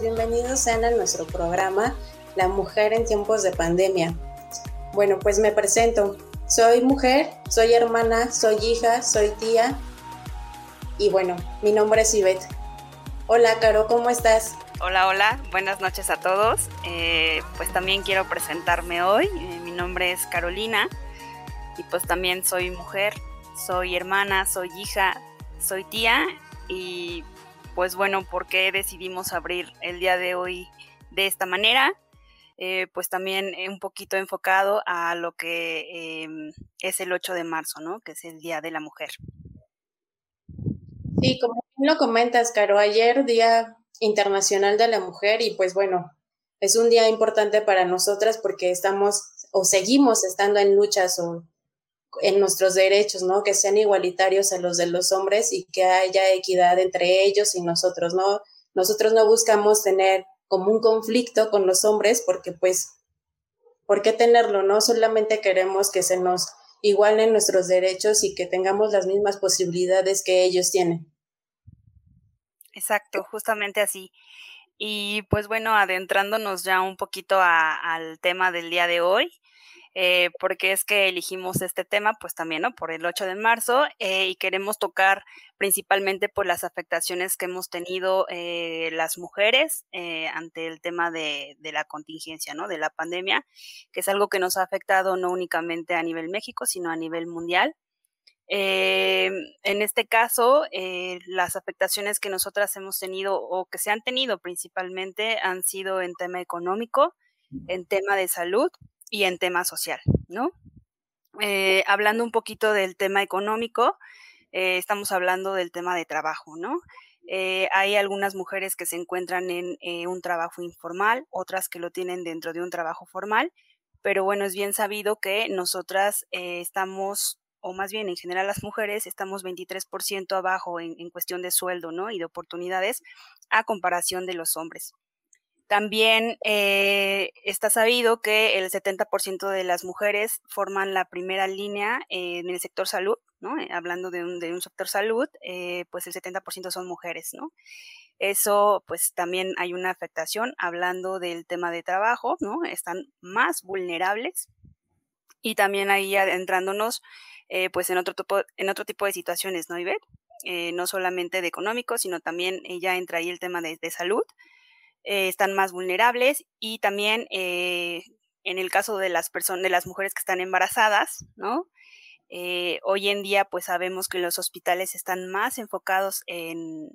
bienvenidos sean a nuestro programa La mujer en tiempos de pandemia. Bueno, pues me presento. Soy mujer, soy hermana, soy hija, soy tía y bueno, mi nombre es Ivette. Hola, Caro, ¿cómo estás? Hola, hola, buenas noches a todos. Eh, pues también quiero presentarme hoy. Eh, mi nombre es Carolina y pues también soy mujer, soy hermana, soy hija, soy tía y pues bueno, ¿por qué decidimos abrir el día de hoy de esta manera? Eh, pues también un poquito enfocado a lo que em, es el 8 de marzo, ¿no? Que es el Día de la Mujer. Sí, como lo comentas, Caro, ayer Día Internacional de la Mujer y pues bueno, es un día importante para nosotras porque estamos o seguimos estando en luchas o en nuestros derechos, ¿no? Que sean igualitarios a los de los hombres y que haya equidad entre ellos y nosotros, ¿no? Nosotros no buscamos tener como un conflicto con los hombres porque pues, ¿por qué tenerlo, no? Solamente queremos que se nos igualen nuestros derechos y que tengamos las mismas posibilidades que ellos tienen. Exacto, justamente así. Y pues bueno, adentrándonos ya un poquito al tema del día de hoy, eh, porque es que elegimos este tema, pues también, ¿no? Por el 8 de marzo eh, y queremos tocar principalmente por las afectaciones que hemos tenido eh, las mujeres ante el tema de, de, la contingencia, ¿no? De la pandemia, que es algo que nos ha afectado no únicamente a nivel México, sino a nivel mundial. En este caso, las afectaciones que nosotras hemos tenido o que se han tenido principalmente han sido en tema económico, en tema de salud y en tema social, ¿no? Eh, hablando un poquito del tema económico, eh, estamos hablando del tema de trabajo, ¿no? Eh, hay algunas mujeres que se encuentran en un trabajo informal, otras que lo tienen dentro de un trabajo formal, pero bueno, es bien sabido que nosotras estamos, o más bien en general las mujeres, estamos 23% abajo en, cuestión de sueldo, ¿no? Y de oportunidades a comparación de los hombres. También eh, está sabido que el 70% de las mujeres forman la primera línea en el sector salud, ¿no? Eh, hablando de un, sector salud, eh, pues el 70% son mujeres, ¿no? Eso, pues también hay una afectación, hablando del tema de trabajo, ¿no? Están más vulnerables y también ahí adentrándonos, pues en otro, tipo, en otro tipo de situaciones, ¿no, Ivette? no solamente de económico, sino también ya entra ahí el tema de salud, eh, están más vulnerables y también eh, en el caso de las personas, de las mujeres que están embarazadas, ¿no? Eh, hoy en día, pues sabemos que los hospitales están más enfocados en,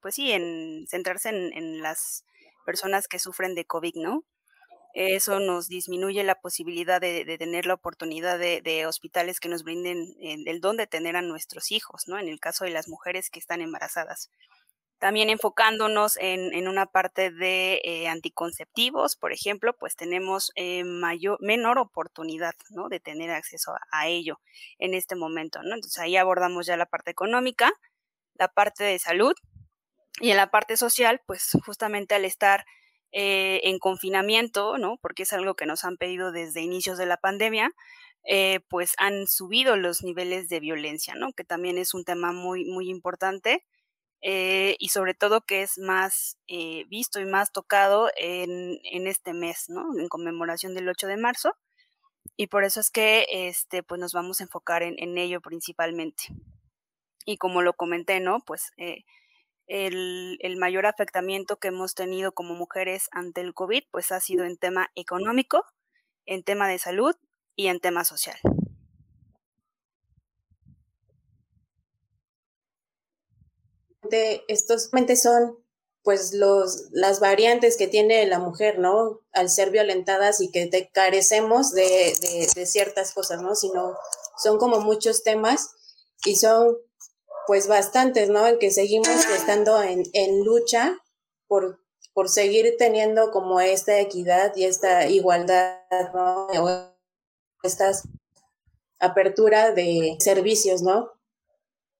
pues sí, en centrarse en, las personas que sufren de COVID, ¿no? Eso nos disminuye la posibilidad de, tener la oportunidad de, hospitales que nos brinden el don de tener a nuestros hijos, ¿no? En el caso de las mujeres que están embarazadas. También enfocándonos en, una parte de eh, anticonceptivos, por ejemplo, pues tenemos eh, mayor, menor oportunidad ¿no? de tener acceso a, ello en este momento. ¿no? Entonces ahí abordamos ya la parte económica, la parte de salud y en la parte social, pues justamente al estar eh, en confinamiento, ¿no? porque es algo que nos han pedido desde inicios de la pandemia, pues han subido los niveles de violencia, ¿no? que también es un tema muy, muy importante eh, y sobre todo que es más eh, visto y más tocado en, en, este mes, ¿no? En conmemoración del 8 de marzo. Y por eso es que este, pues nos vamos a enfocar en, en ello principalmente. Y como lo comenté, ¿no? Pues eh, el, el, mayor afectamiento que hemos tenido como mujeres ante el COVID, pues ha sido en tema económico, en tema de salud y en tema social. estos son pues los, las variantes que tiene la mujer, ¿no? Al ser violentadas y que te carecemos de, de, ciertas cosas, ¿no? Sino son como muchos temas y son pues bastantes, ¿no? En que seguimos estando en, en lucha por, por seguir teniendo como esta equidad y esta igualdad, ¿no? Esta apertura de servicios, ¿no?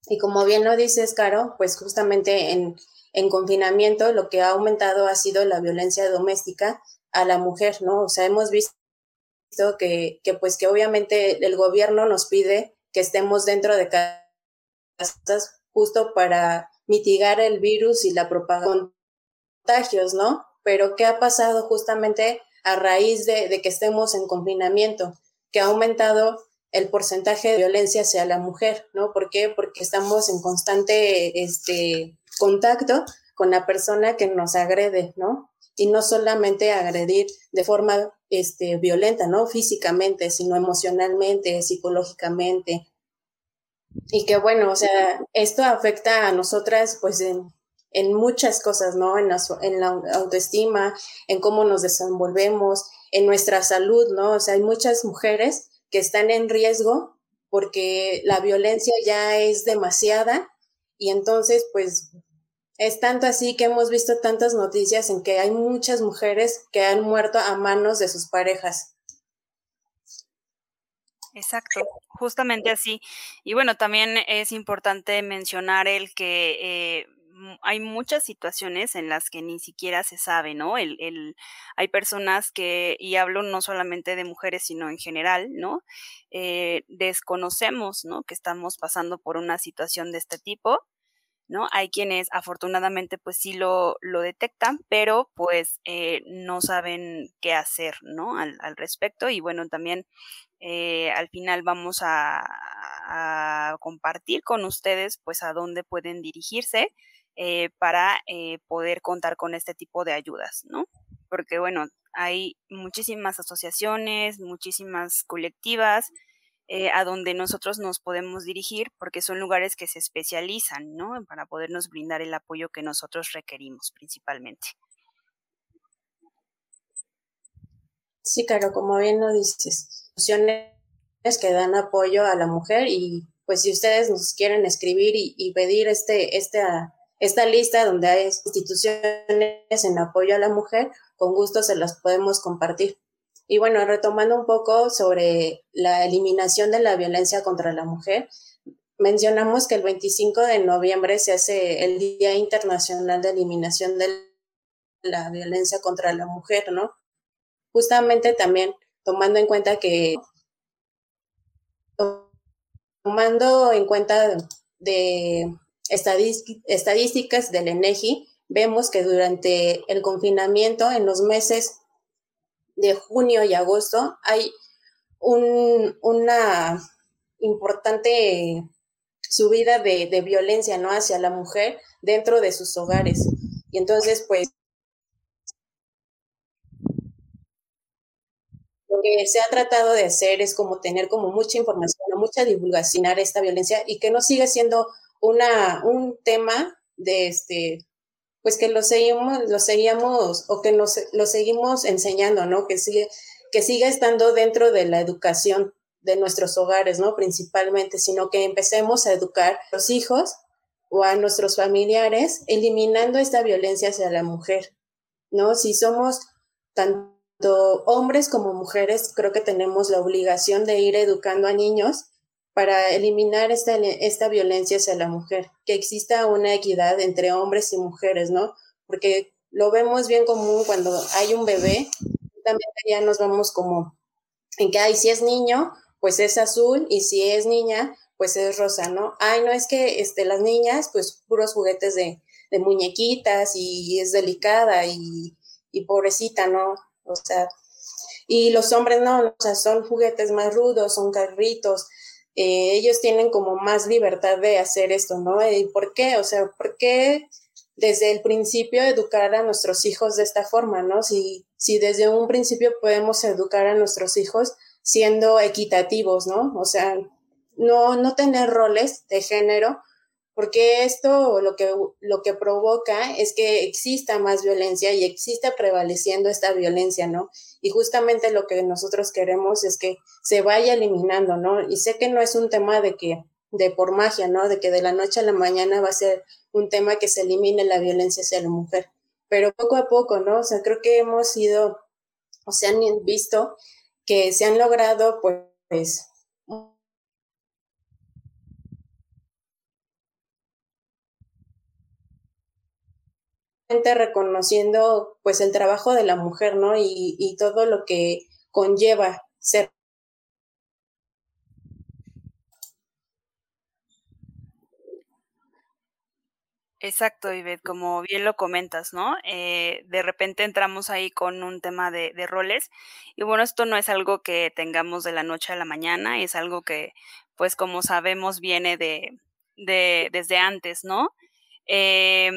Y como bien lo dices, Caro, pues justamente en, en confinamiento lo que ha aumentado ha sido la violencia doméstica a la mujer, ¿no? O sea, hemos visto que, que pues que obviamente el gobierno nos pide que estemos dentro de justo para mitigar el virus y la propagación de contagios, ¿no? Pero ¿qué ha pasado justamente a raíz de, de que estemos en confinamiento? Que ha aumentado el porcentaje de violencia hacia la mujer, ¿no? ¿Por qué? Porque estamos en constante este, contacto con la persona que nos agrede, ¿no? Y no solamente agredir de forma este, violenta, ¿no? Físicamente, sino emocionalmente, psicológicamente. Y que bueno, o sea, esto afecta a nosotras, pues, en, en muchas cosas, ¿no? En la, en la autoestima, en cómo nos desenvolvemos, en nuestra salud, ¿no? O sea, hay muchas mujeres que están en riesgo porque la violencia ya es demasiada y entonces pues es tanto así que hemos visto tantas noticias en que hay muchas mujeres que han muerto a manos de sus parejas. Exacto, justamente así. Y bueno, también es importante mencionar el que eh, hay muchas situaciones en las que ni siquiera se sabe, ¿no? El, el, hay personas que, y hablo no solamente de mujeres, sino en general, ¿no? Eh, desconocemos, ¿no? Que estamos pasando por una situación de este tipo, ¿no? Hay quienes afortunadamente pues sí lo, lo detectan, pero pues eh, no saben qué hacer, ¿no? Al, al respecto. Y bueno, también eh, al final vamos a, compartir con ustedes pues a dónde pueden dirigirse eh, para eh, poder contar con este tipo de ayudas, ¿no? Porque, bueno, hay muchísimas asociaciones, muchísimas colectivas eh, a donde nosotros nos podemos dirigir porque son lugares que se especializan, ¿no? Para podernos brindar el apoyo que nosotros requerimos principalmente. Sí, claro, como bien lo dices, asociaciones que dan apoyo a la mujer y pues si ustedes nos quieren escribir y, y pedir este, este esta lista donde hay instituciones en apoyo a la mujer, con gusto se las podemos compartir. Y bueno, retomando un poco sobre la eliminación de la violencia contra la mujer, mencionamos que el 25 de noviembre se hace el Día Internacional de Eliminación de la Violencia contra la Mujer, ¿no? Justamente también tomando en cuenta que tomando en cuenta de estadísticas del ENEGI, vemos que durante el confinamiento, en los meses de junio y agosto, hay un, una importante subida de, de, violencia ¿no? hacia la mujer dentro de sus hogares. Y entonces, pues, lo que se ha tratado de hacer es como tener como mucha información, mucha divulgación a esta violencia y que no siga siendo una, un tema de este, pues que lo seguimos, lo seguíamos o que nos lo seguimos enseñando, ¿no? Que sigue, que siga estando dentro de la educación de nuestros hogares, ¿no? Principalmente, sino que empecemos a educar a los hijos o a nuestros familiares, eliminando esta violencia hacia la mujer, ¿no? Si somos tanto hombres como mujeres, creo que tenemos la obligación de ir educando a niños para eliminar esta, esta violencia hacia la mujer, que exista una equidad entre hombres y mujeres, ¿no? Porque lo vemos bien común cuando hay un bebé, también ya nos vamos como en que, ay, si es niño, pues es azul, y si es niña, pues es rosa, ¿no? Ay, no es que este, las niñas, pues puros juguetes de, de muñequitas y es delicada y, y pobrecita, ¿no? O sea, y los hombres no, o sea, son juguetes más rudos, son carritos, eh, ellos tienen como más libertad de hacer esto, ¿no? ¿Y por qué? O sea, ¿por qué desde el principio educar a nuestros hijos de esta forma, ¿no? Si, si desde un principio podemos educar a nuestros hijos siendo equitativos, ¿no? O sea, no, no tener roles de género, porque esto lo que, lo que provoca es que exista más violencia y exista prevaleciendo esta violencia, ¿no? Y justamente lo que nosotros queremos es que se vaya eliminando, ¿no? Y sé que no es un tema de que, de por magia, ¿no? De que de la noche a la mañana va a ser un tema que se elimine la violencia hacia la mujer, pero poco a poco, ¿no? O sea, creo que hemos ido, o se han visto que se han logrado, pues, reconociendo pues el trabajo de la mujer, ¿no? Y, todo lo que conlleva ser Exacto, Ivette, como bien lo comentas, ¿no? Eh, de repente entramos ahí con un tema de, de, roles y bueno, esto no es algo que tengamos de la noche a la mañana, es algo que, pues como sabemos, viene de, de desde antes, ¿no? Eh,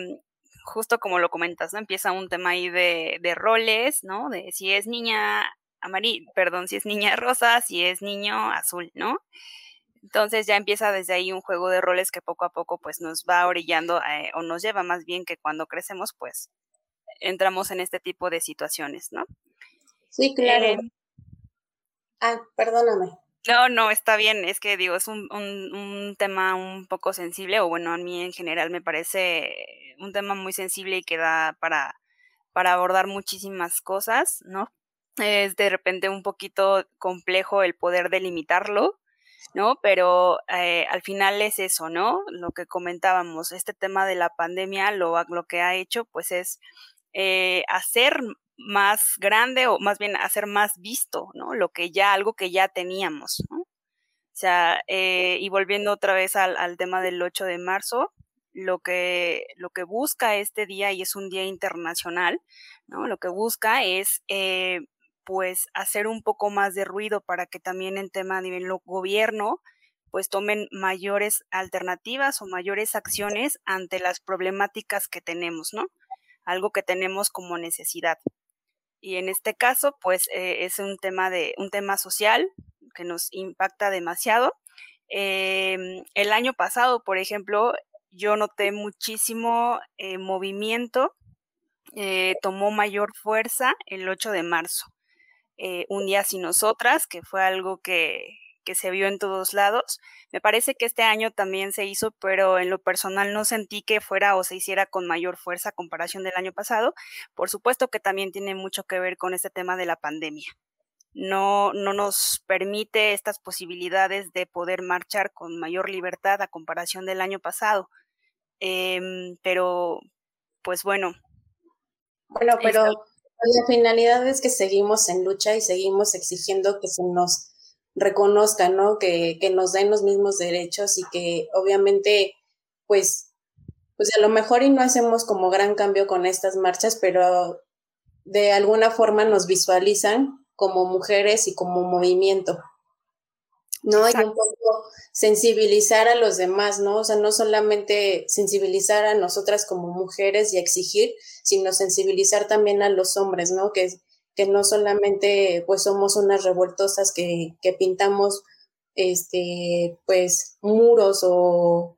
justo como lo comentas, ¿no? Empieza un tema ahí de, de roles, ¿no? De si es niña amarilla, perdón, si es niña rosa, si es niño azul, ¿no? Entonces ya empieza desde ahí un juego de roles que poco a poco pues nos va orillando eh, o nos lleva más bien que cuando crecemos pues entramos en este tipo de situaciones, ¿no? Sí, claro. Eh, ah, perdóname. No, no, está bien, es que digo, es un, un, un, tema un poco sensible, o bueno, a mí en general me parece un tema muy sensible y que da para, para abordar muchísimas cosas, ¿no? Es de repente un poquito complejo el poder delimitarlo, ¿no? Pero eh, al final es eso, ¿no? Lo que comentábamos, este tema de la pandemia lo, lo que ha hecho pues es eh, hacer más grande o más bien hacer más visto, ¿no? Lo que ya, algo que ya teníamos, ¿no? O sea, eh, y volviendo otra vez al, tema del 8 de marzo, lo que, lo que busca este día, y es un día internacional, ¿no? Lo que busca es eh, pues hacer un poco más de ruido para que también en tema a nivel gobierno pues tomen mayores alternativas o mayores acciones ante las problemáticas que tenemos, ¿no? Algo que tenemos como necesidad. Y en este caso, pues eh, es un tema de un tema social que nos impacta demasiado. Eh, el año pasado, por ejemplo, yo noté muchísimo eh, movimiento, eh, tomó mayor fuerza el 8 de marzo. Un día sin nosotras, que fue algo que, que se vio en todos lados. Me parece que este año también se hizo, pero en lo personal no sentí que fuera o se hiciera con mayor fuerza a comparación del año pasado. Por supuesto que también tiene mucho que ver con este tema de la pandemia. No, no nos permite estas posibilidades de poder marchar con mayor libertad a comparación del año pasado. Eh, pero, pues bueno. Bueno, pero la finalidad es que seguimos en lucha y seguimos exigiendo que se nos reconozca, ¿no? Que, que nos den los mismos derechos y que obviamente, pues, pues a lo mejor y no hacemos como gran cambio con estas marchas, pero de alguna forma nos visualizan como mujeres y como movimiento. ¿no? Y un poco sensibilizar a los demás, ¿no? O sea, no solamente sensibilizar a nosotras como mujeres y exigir, sino sensibilizar también a los hombres, ¿no? Que, que no solamente pues somos unas revoltosas que, que pintamos este pues muros o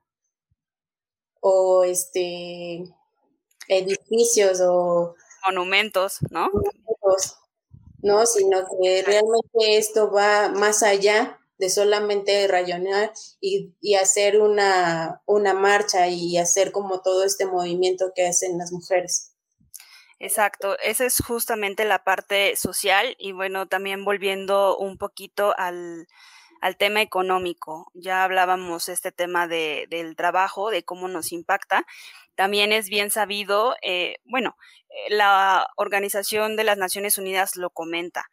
o este edificios o monumentos, ¿no? Monumentos, ¿no? Sino que realmente esto va más allá de solamente rayonear y, y hacer una, una marcha y hacer como todo este movimiento que hacen las mujeres. Exacto, esa es justamente la parte social y bueno, también volviendo un poquito al, al tema económico. Ya hablábamos este tema de, del trabajo, de cómo nos impacta. También es bien sabido, eh, bueno, eh, la Organización de las Naciones Unidas lo comenta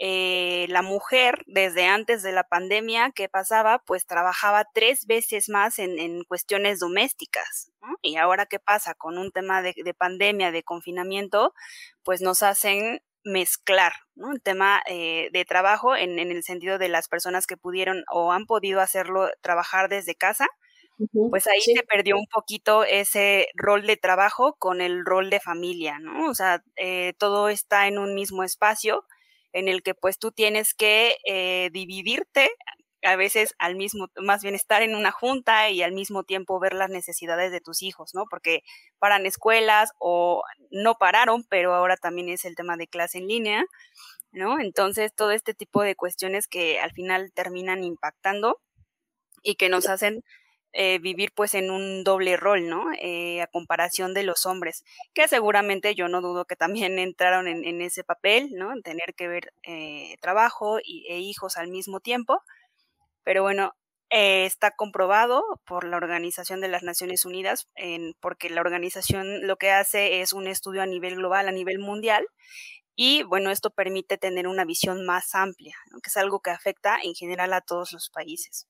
eh, la mujer desde antes de la pandemia que pasaba, pues trabajaba tres veces más en, en cuestiones domésticas. ¿no? Y ahora qué pasa con un tema de, de, pandemia, de confinamiento, pues nos hacen mezclar ¿no? el tema eh, de trabajo en, en, el sentido de las personas que pudieron o han podido hacerlo trabajar desde casa. Pues ahí sí. se perdió un poquito ese rol de trabajo con el rol de familia, ¿no? O sea, eh, todo está en un mismo espacio, en el que pues tú tienes que eh, dividirte a veces al mismo, más bien estar en una junta y al mismo tiempo ver las necesidades de tus hijos, ¿no? Porque paran escuelas o no pararon, pero ahora también es el tema de clase en línea, ¿no? Entonces, todo este tipo de cuestiones que al final terminan impactando y que nos hacen eh, vivir pues en un doble rol, ¿no? Eh, a comparación de los hombres, que seguramente yo no dudo que también entraron en, en ese papel, ¿no? Tener que ver eh, trabajo y, e hijos al mismo tiempo. Pero bueno, está comprobado por la Organización de las Naciones Unidas, porque la organización lo que hace es un estudio a nivel global, a nivel mundial, y bueno, esto permite tener una visión más amplia, que es algo que afecta en general a todos los países.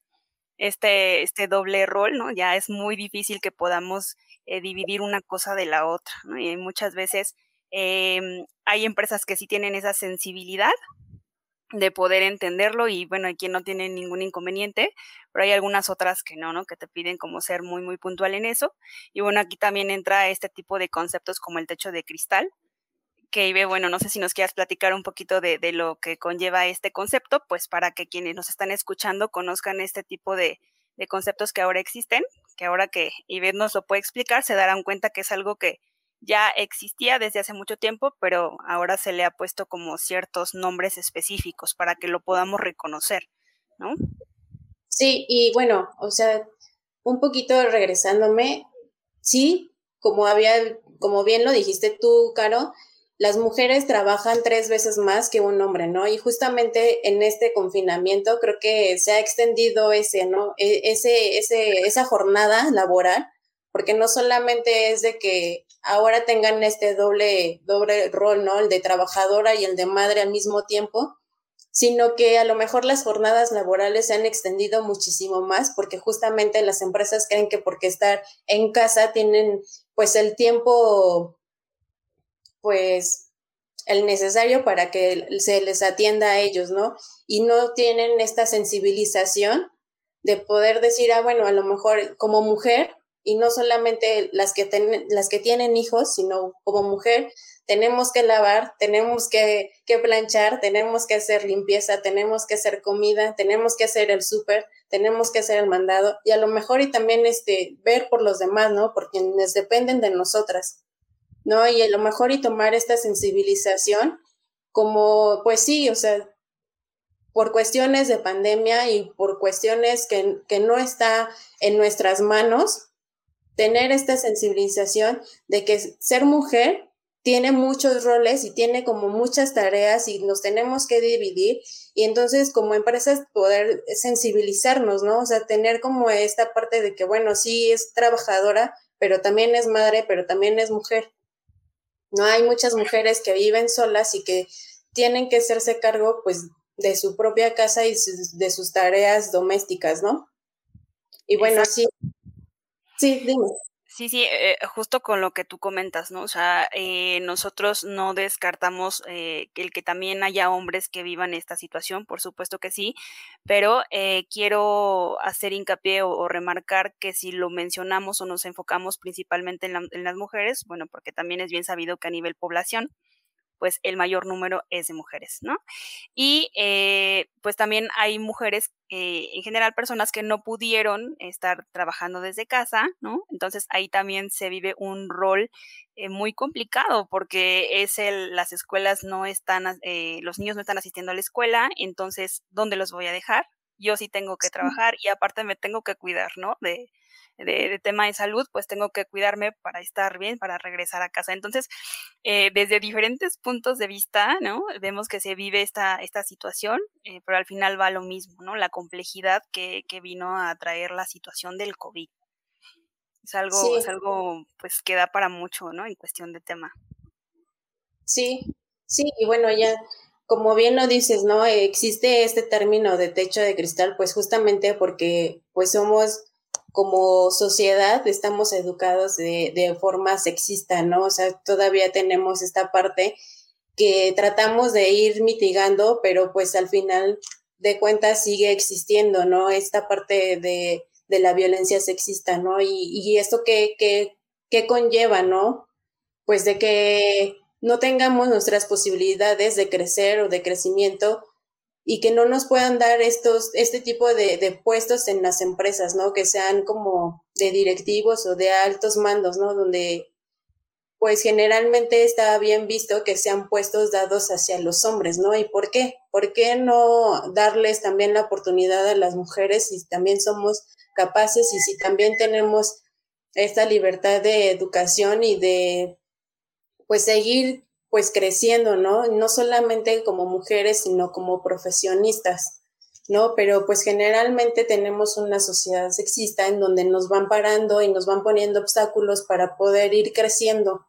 Este, este doble rol, ¿no? Ya es muy difícil que podamos eh, dividir una cosa de la otra, Y muchas veces em, hay empresas que sí tienen esa sensibilidad de poder entenderlo y bueno, hay quien no tiene ningún inconveniente, pero hay algunas otras que no, ¿no? Que te piden como ser muy, muy puntual en eso. Y bueno, aquí también entra este tipo de conceptos como el techo de cristal, que Ibe, bueno, no sé si nos quieras platicar un poquito de, de, lo que conlleva este concepto, pues para que quienes nos están escuchando conozcan este tipo de, de conceptos que ahora existen, que ahora que Ibe nos lo puede explicar, se darán cuenta que es algo que ya existía desde hace mucho tiempo, pero ahora se le ha puesto como ciertos nombres específicos para que lo podamos reconocer, ¿no? Sí, y bueno, o sea, un poquito regresándome, sí, como había, como bien lo dijiste tú, Caro, las mujeres trabajan tres veces más que un hombre, ¿no? Y justamente en este confinamiento creo que se ha extendido ese, ¿no? E, ese, ese, esa jornada laboral porque no solamente es de que ahora tengan este doble, doble rol, ¿no? El de trabajadora y el de madre al mismo tiempo, sino que a lo mejor las jornadas laborales se han extendido muchísimo más porque justamente las empresas creen que porque estar en casa tienen pues el tiempo, pues el necesario para que se les atienda a ellos, ¿no? Y no tienen esta sensibilización de poder decir, ah, bueno, a lo mejor como mujer y no solamente las que, las que tienen hijos, sino como mujer, tenemos que lavar, tenemos que, que planchar, tenemos que hacer limpieza, tenemos que hacer comida, tenemos que hacer el súper, tenemos que hacer el mandado y a lo mejor y también este, ver por los demás, ¿no? Porque quienes dependen de nosotras, ¿no? Y a lo mejor y tomar esta sensibilización como, pues sí, o sea, por cuestiones de pandemia y por cuestiones que, que no está en nuestras manos, tener esta sensibilización de que ser mujer tiene muchos roles y tiene como muchas tareas y nos tenemos que dividir y entonces como empresas poder sensibilizarnos, ¿no? O sea, tener como esta parte de que, bueno, sí es trabajadora, pero también es madre, pero también es mujer. No hay muchas mujeres que viven solas y que tienen que hacerse cargo pues de su propia casa y de sus tareas domésticas, ¿no? Y bueno, sí, Sí, dime. Sí, sí, eh, justo con lo que tú comentas, ¿no? O sea, eh, nosotros no descartamos eh, el que también haya hombres que vivan esta situación, por supuesto que sí, pero eh, quiero hacer hincapié o, o, remarcar que si lo mencionamos o nos enfocamos principalmente en, la, en las mujeres, bueno, porque también es bien sabido que a nivel población, pues el mayor número es de mujeres, ¿no? Y eh, pues también hay mujeres, eh, en general personas que no pudieron estar trabajando desde casa, ¿no? Entonces ahí también se vive un rol eh, muy complicado porque es el, las escuelas no están, eh, los niños no están asistiendo a la escuela, entonces, ¿dónde los voy a dejar? Yo sí tengo que trabajar y aparte me tengo que cuidar, ¿no? De, de, tema de salud, pues tengo que cuidarme para estar bien, para regresar a casa. Entonces, eh, desde diferentes puntos de vista, ¿no? Vemos que se vive esta, esta situación, eh, pero al final va lo mismo, ¿no? La complejidad que, que vino a traer la situación del COVID. Es algo, es algo, pues, que da para mucho, ¿no? En cuestión de tema. Sí, sí, y bueno, ya como bien lo dices, ¿no? Existe este término de techo de cristal, pues justamente porque pues somos como sociedad estamos educados de, forma sexista, ¿no? O sea, todavía tenemos esta parte que tratamos de ir mitigando, pero pues al final de cuentas sigue existiendo, ¿no? Esta parte de, de la violencia sexista, ¿no? Y, y esto que, que, que conlleva, ¿no? Pues de que no tengamos nuestras posibilidades de crecer o de crecimiento y que no nos puedan dar estos, este tipo de, de, puestos en las empresas, ¿no? Que sean como de directivos o de altos mandos, ¿no? Donde pues generalmente está bien visto que sean puestos dados hacia los hombres, ¿no? ¿Y por qué? ¿Por qué no darles también la oportunidad a las mujeres si también somos capaces y si también tenemos esta libertad de educación y de pues seguir pues creciendo, ¿no? No solamente como mujeres, sino como profesionistas. ¿no? Pero pues generalmente tenemos una sociedad sexista en donde nos van parando y nos van poniendo obstáculos para poder ir creciendo.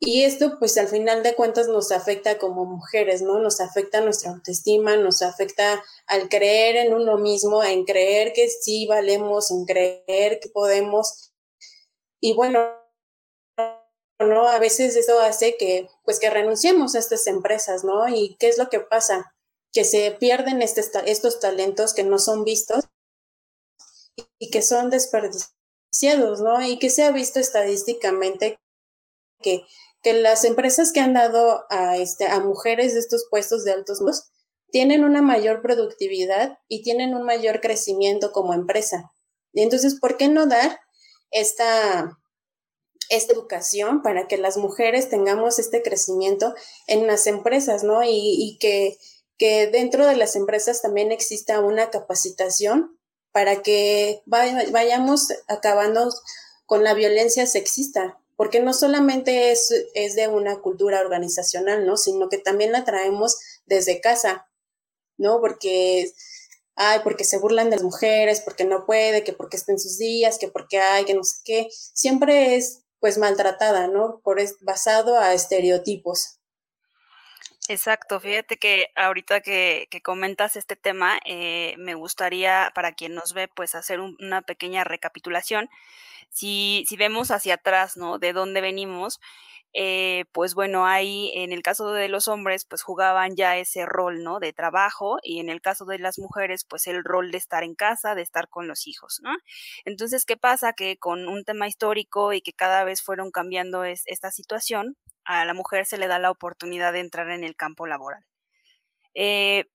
Y esto pues al final de cuentas nos afecta como mujeres, ¿no? Nos afecta nuestra autoestima, nos afecta al creer en uno mismo, en creer que sí valemos, en creer que podemos. Y bueno, ¿no? A veces eso hace que pues que renunciemos a estas empresas, ¿no? ¿Y qué es lo que pasa? Que se pierden estos talentos que no son vistos y que son desperdiciados, ¿no? Y que se ha visto estadísticamente que que las empresas que han dado a, este, a mujeres de estos puestos de altos mandos tienen una mayor productividad y tienen un mayor crecimiento como empresa. Y entonces, ¿por qué no dar esta, esta educación para que las mujeres tengamos este crecimiento en las empresas, ¿no? Y, que, que dentro de las empresas también exista una capacitación para que vayamos acabando con la violencia sexista, porque no solamente es, es de una cultura organizacional, ¿no? Sino que también la traemos desde casa, ¿no? Porque, ay, porque se burlan de las mujeres, porque no puede, que porque está en sus días, que porque hay, que no sé qué, siempre es pues maltratada, ¿no? Por basado a estereotipos. Exacto, fíjate que ahorita que, que comentas este tema, eh, me gustaría para quien nos ve, pues hacer una pequeña recapitulación si, si vemos hacia atrás, ¿no? De dónde venimos, eh, pues bueno, ahí en el caso de los hombres, pues jugaban ya ese rol, ¿no? De trabajo y en el caso de las mujeres, pues el rol de estar en casa, de estar con los hijos, ¿no? Entonces, ¿qué pasa? Que con un tema histórico y que cada vez fueron cambiando esta situación, a la mujer se le da la oportunidad de entrar en el campo laboral. Eh,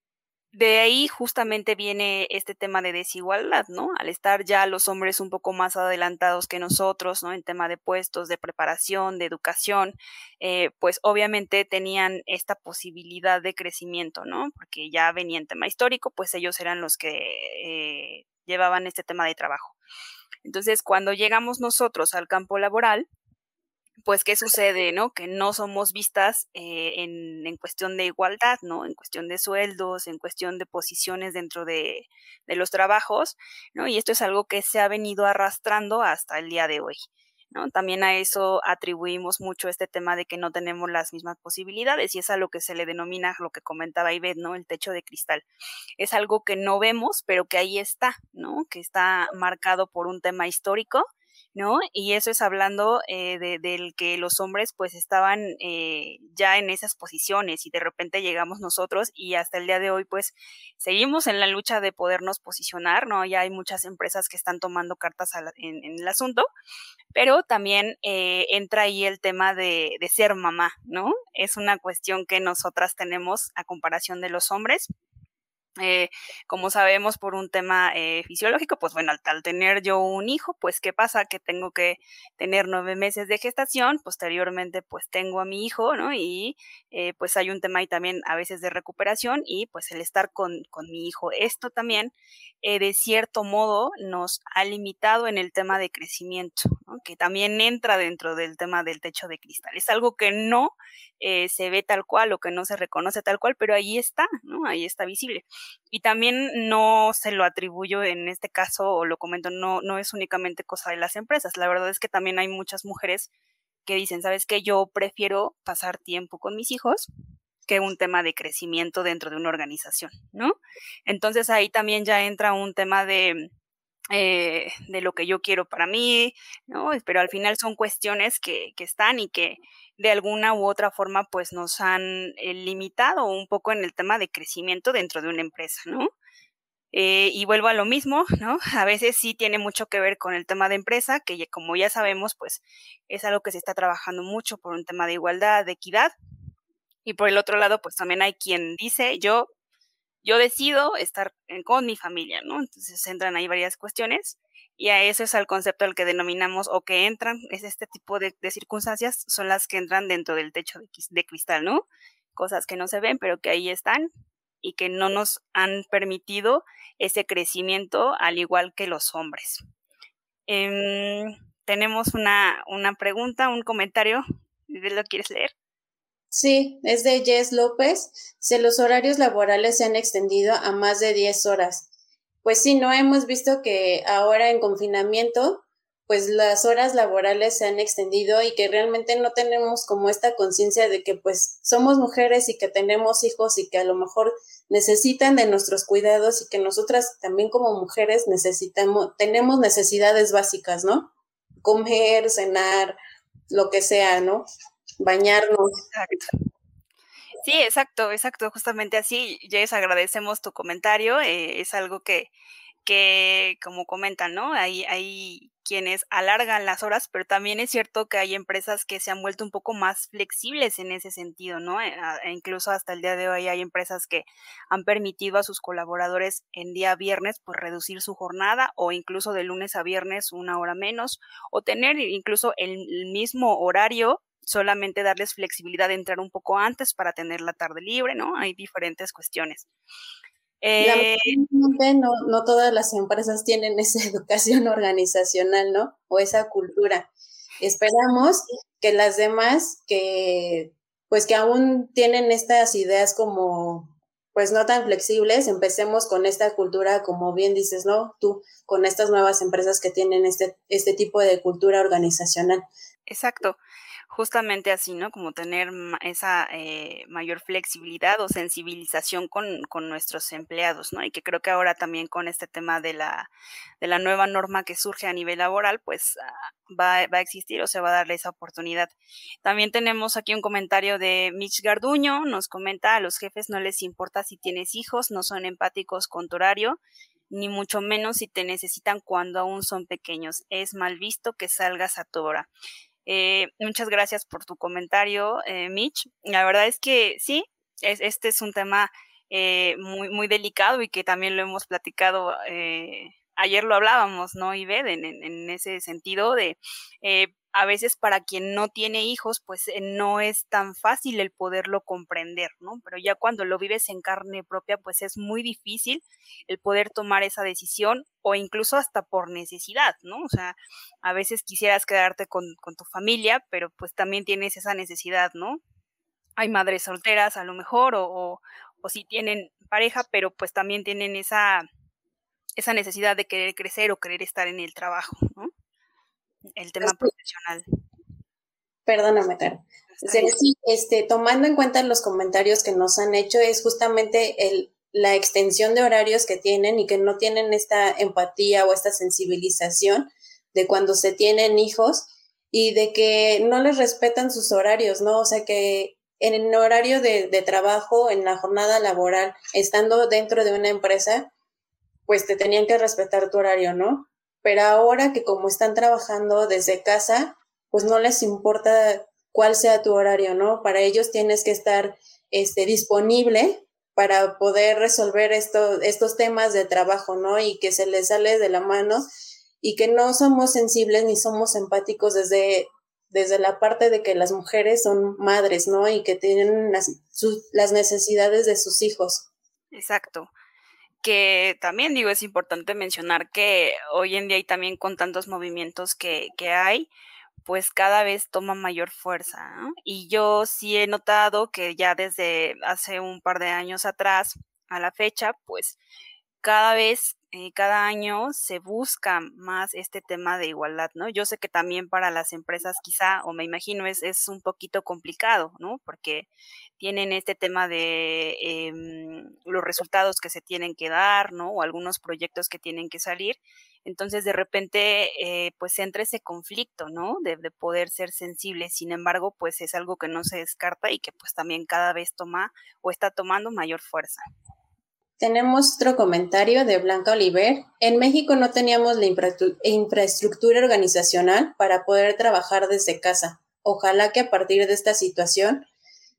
de ahí justamente viene este tema de desigualdad, ¿no? Al estar ya los hombres un poco más adelantados que nosotros, ¿no? En tema de puestos, de preparación, de educación, eh, pues obviamente tenían esta posibilidad de crecimiento, ¿no? Porque ya venía en tema histórico, pues ellos eran los que eh, llevaban este tema de trabajo. Entonces, cuando llegamos nosotros al campo laboral, pues, ¿qué sucede, no? Que no somos vistas eh, en, en, cuestión de igualdad, ¿no? En cuestión de sueldos, en cuestión de posiciones dentro de, de, los trabajos, ¿no? Y esto es algo que se ha venido arrastrando hasta el día de hoy, ¿no? También a eso atribuimos mucho este tema de que no tenemos las mismas posibilidades y es a lo que se le denomina, lo que comentaba Ivette, ¿no? El techo de cristal. Es algo que no vemos, pero que ahí está, ¿no? Que está marcado por un tema histórico ¿no? Y eso es hablando eh, de, del que los hombres pues estaban eh, ya en esas posiciones y de repente llegamos nosotros y hasta el día de hoy pues seguimos en la lucha de podernos posicionar, ¿no? Ya hay muchas empresas que están tomando cartas en, en, el asunto, pero también eh, entra ahí el tema de, de ser mamá, ¿no? Es una cuestión que nosotras tenemos a comparación de los hombres eh, como sabemos por un tema eh, fisiológico, pues bueno, al, tener yo un hijo, pues ¿qué pasa? Que tengo que tener nueve meses de gestación, posteriormente pues tengo a mi hijo, ¿no? Y eh, pues hay un tema ahí también a veces de recuperación y pues el estar con, con mi hijo. Esto también de cierto modo nos ha limitado en el tema de crecimiento, que también entra dentro del tema del techo de cristal. Es algo que no se ve tal cual o que no se reconoce tal cual, pero ahí está, ¿no? Ahí está visible. Y también no se lo atribuyo en este caso, o lo comento, no, no es únicamente cosa de las empresas. La verdad es que también hay muchas mujeres que dicen, ¿sabes qué? Yo prefiero pasar tiempo con mis hijos que un tema de crecimiento dentro de una organización, ¿no? Entonces ahí también ya entra un tema de, eh, de lo que yo quiero para mí, ¿no? Pero al final son cuestiones que, que están y que de alguna u otra forma pues nos han eh, limitado un poco en el tema de crecimiento dentro de una empresa, ¿no? Eh, y vuelvo a lo mismo, ¿no? A veces sí tiene mucho que ver con el tema de empresa, que como ya sabemos, pues es algo que se está trabajando mucho por un tema de igualdad, de equidad. Y por el otro lado, pues también hay quien dice, yo yo decido estar con mi familia, ¿no? Entonces entran ahí varias cuestiones y a eso es el concepto al que denominamos o que entran, es este tipo de, circunstancias, son las que entran dentro del techo de, cristal, ¿no? Cosas que no se ven, pero que ahí están y que no nos han permitido ese crecimiento al igual que los hombres. Em, tenemos una, una pregunta, un comentario. ¿Lo quieres leer? Sí, es de Jess López. Si los horarios laborales se han extendido a más de 10 horas. Pues sí, no hemos visto que ahora en confinamiento, pues las horas laborales se han extendido y que realmente no tenemos como esta conciencia de que pues somos mujeres y que tenemos hijos y que a lo mejor necesitan de nuestros cuidados y que nosotras también como mujeres necesitamos, tenemos necesidades básicas, ¿no? Comer, cenar, lo que sea, ¿no? Bañarnos. Exacto. Sí, exacto, exacto, justamente así. Jess, agradecemos tu comentario. Eh, es algo que, que, como comentan, ¿no? Hay, hay quienes alargan las horas, pero también es cierto que hay empresas que se han vuelto un poco más flexibles en ese sentido, ¿no? E, e incluso hasta el día de hoy hay empresas que han permitido a sus colaboradores en día viernes, pues reducir su jornada o incluso de lunes a viernes una hora menos o tener incluso el mismo horario solamente darles flexibilidad de entrar un poco antes para tener la tarde libre, ¿no? Hay diferentes cuestiones. Eh, no, no todas las empresas tienen esa educación organizacional, ¿no? O esa cultura. Esperamos que las demás que, pues que aún tienen estas ideas como, pues no tan flexibles, empecemos con esta cultura, como bien dices, ¿no? Tú, con estas nuevas empresas que tienen este, este tipo de cultura organizacional. Exacto justamente así, ¿no? Como tener esa eh, mayor flexibilidad o sensibilización con, con, nuestros empleados, ¿no? Y que creo que ahora también con este tema de la, de la nueva norma que surge a nivel laboral, pues ah, va, va, a existir o se va a darle esa oportunidad. También tenemos aquí un comentario de Mitch Garduño, nos comenta, a los jefes no les importa si tienes hijos, no son empáticos con tu horario, ni mucho menos si te necesitan cuando aún son pequeños. Es mal visto que salgas a tu hora. Eh, muchas gracias por tu comentario, eh, Mitch. La verdad es que sí, es, este es un tema eh, muy, muy delicado y que también lo hemos platicado. Ayer lo hablábamos, ¿no, Ived? En, en, ese sentido de a veces para quien no tiene hijos, pues eh, no es tan fácil el poderlo comprender, ¿no? Pero ya cuando lo vives en carne propia, pues es muy difícil el poder tomar esa decisión o incluso hasta por necesidad, ¿no? O sea, a veces quisieras quedarte con, tu familia, pero pues también tienes esa necesidad, ¿no? Hay madres solteras a lo mejor o, o, o si tienen pareja, pero pues también tienen esa, esa necesidad de querer crecer o querer estar en el trabajo, ¿no? el tema profesional. Perdóname, Caro. Sí, este, tomando en cuenta los comentarios que nos han hecho, es justamente el, la extensión de horarios que tienen y que no tienen esta empatía o esta sensibilización de cuando se tienen hijos y de que no les respetan sus horarios, ¿no? O sea, que en el horario de, de trabajo, en la jornada laboral, estando dentro de una empresa, pues te tenían que respetar tu horario, ¿no? pero ahora que como están trabajando desde casa, pues no les importa cuál sea tu horario, ¿no? Para ellos tienes que estar este, disponible para poder resolver esto, estos temas de trabajo, ¿no? Y que se les sale de la mano y que no somos sensibles ni somos empáticos desde, desde la parte de que las mujeres son madres, ¿no? Y que tienen las, las necesidades de sus hijos. Exacto que también digo, es importante mencionar que hoy en día y también con tantos movimientos que, que hay, pues cada vez toma mayor fuerza. Y yo sí he notado que ya desde hace un par de años atrás a la fecha, pues cada vez eh, cada año se busca más este tema de igualdad, ¿no? Yo sé que también para las empresas quizá, o me imagino, es, es un poquito complicado, ¿no? Porque tienen este tema de em, los resultados que se tienen que dar, ¿no? O algunos proyectos que tienen que salir. Entonces, de repente, eh, pues entra ese conflicto, ¿no? De, de poder ser sensible. Sin embargo, pues es algo que no se descarta y que pues también cada vez toma o está tomando mayor fuerza. Tenemos otro comentario de Blanca Oliver. En México no teníamos la infraestructura organizacional para poder trabajar desde casa. Ojalá que a partir de esta situación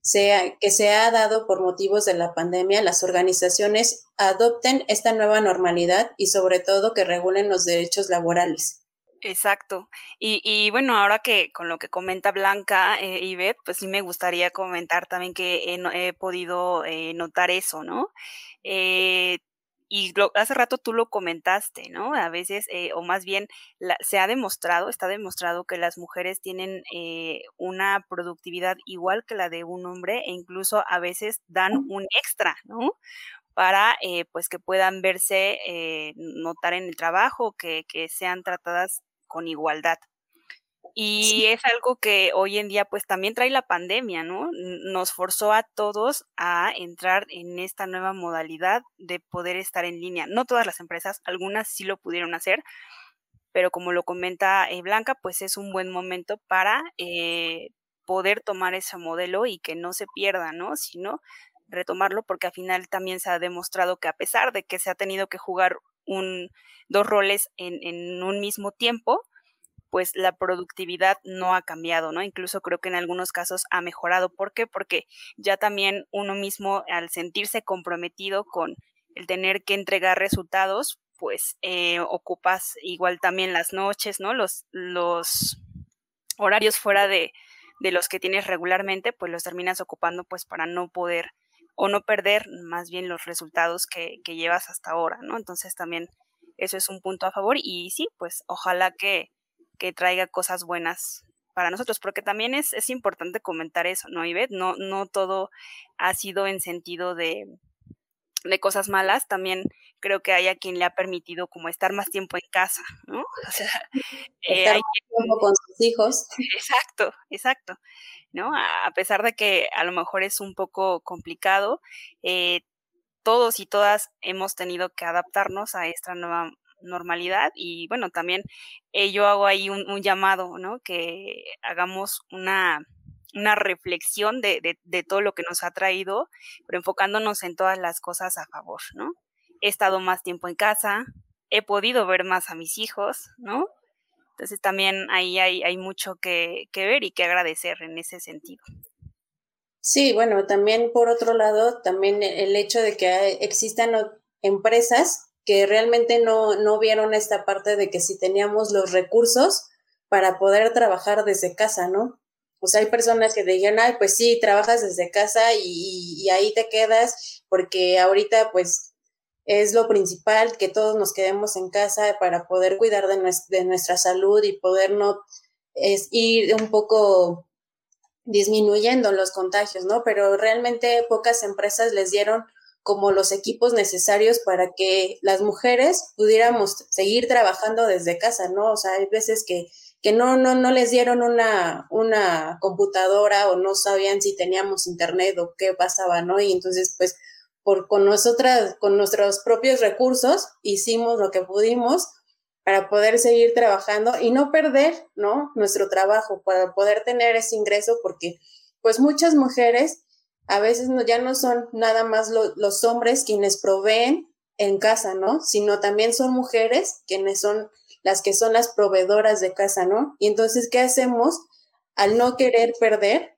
sea, que se ha dado por motivos de la pandemia, las organizaciones adopten esta nueva normalidad y sobre todo que regulen los derechos laborales. Exacto. Y, y, bueno, ahora que con lo que comenta Blanca eh, y Beth, pues sí me gustaría comentar también que he, he podido eh, notar eso, ¿no? Eh, y hace rato tú lo comentaste, ¿no? A veces, eh, o más bien, se ha demostrado, está demostrado que las mujeres tienen eh, una productividad igual que la de un hombre e incluso a veces dan un extra, ¿no? Para, eh, pues, que puedan verse, notar en el trabajo, que, que sean tratadas con igualdad. Y es algo que hoy en día pues también trae la pandemia, ¿no? Nos forzó a todos a entrar en esta nueva modalidad de poder estar en línea. No todas las empresas, algunas sí lo pudieron hacer, pero como lo comenta eh, Blanca, pues es un buen momento para eh, poder tomar ese modelo y que no se pierda, ¿no? Sino retomarlo porque al final también se ha demostrado que a pesar de que se ha tenido que jugar un, dos roles en, un mismo tiempo, pues la productividad no ha cambiado, ¿no? Incluso creo que en algunos casos ha mejorado. ¿Por qué? Porque ya también uno mismo al sentirse comprometido con el tener que entregar resultados, pues eh, ocupas igual también las noches, ¿no? Los, los horarios fuera de, de los que tienes regularmente, pues los terminas ocupando pues para no poder o no perder más bien los resultados que, que llevas hasta ahora, ¿no? Entonces también eso es un punto a favor y sí, pues ojalá que, que traiga cosas buenas para nosotros, porque también es, es importante comentar eso, ¿no, Ivette? No, no todo ha sido en sentido de, de cosas malas, también creo que hay a quien le ha permitido como estar más tiempo en casa, ¿no? O sea, eh, hay tiempo con sus hijos. Exacto, exacto, ¿no? A pesar de que a lo mejor es un poco complicado, eh, todos y todas hemos tenido que adaptarnos a esta nueva normalidad y bueno, también eh, yo hago ahí un, llamado, ¿no? Que hagamos una, una reflexión de, de, de, todo lo que nos ha traído, pero enfocándonos en todas las cosas a favor, ¿no? He estado más tiempo en casa, he podido ver más a mis hijos, ¿no? Entonces también ahí hay, hay mucho que, que ver y que agradecer en ese sentido. Sí, bueno, también por otro lado, también el hecho de que existan empresas que realmente no, no vieron esta parte de que si teníamos los recursos para poder trabajar desde casa, ¿no? O sea, hay personas que digan, ay, pues sí, trabajas desde casa y, y, ahí te quedas, porque ahorita pues es lo principal, que todos nos quedemos en casa para poder cuidar de, de nuestra salud y poder no es, ir un poco disminuyendo los contagios, ¿no? Pero realmente pocas empresas les dieron como los equipos necesarios para que las mujeres pudiéramos seguir trabajando desde casa, ¿no? O sea, hay veces que, que no, no, no les dieron una, una computadora o no sabían si teníamos internet o qué pasaba, ¿no? Y entonces, pues, con nosotras, con nuestros propios recursos, hicimos lo que pudimos para poder seguir trabajando y no perder, ¿no? Nuestro trabajo, para poder tener ese ingreso, porque, pues, muchas mujeres a veces no, ya no son nada más los hombres quienes proveen en casa, ¿no? Sino también son mujeres quienes son las que son las proveedoras de casa, ¿no? Y entonces, ¿qué hacemos al no querer perder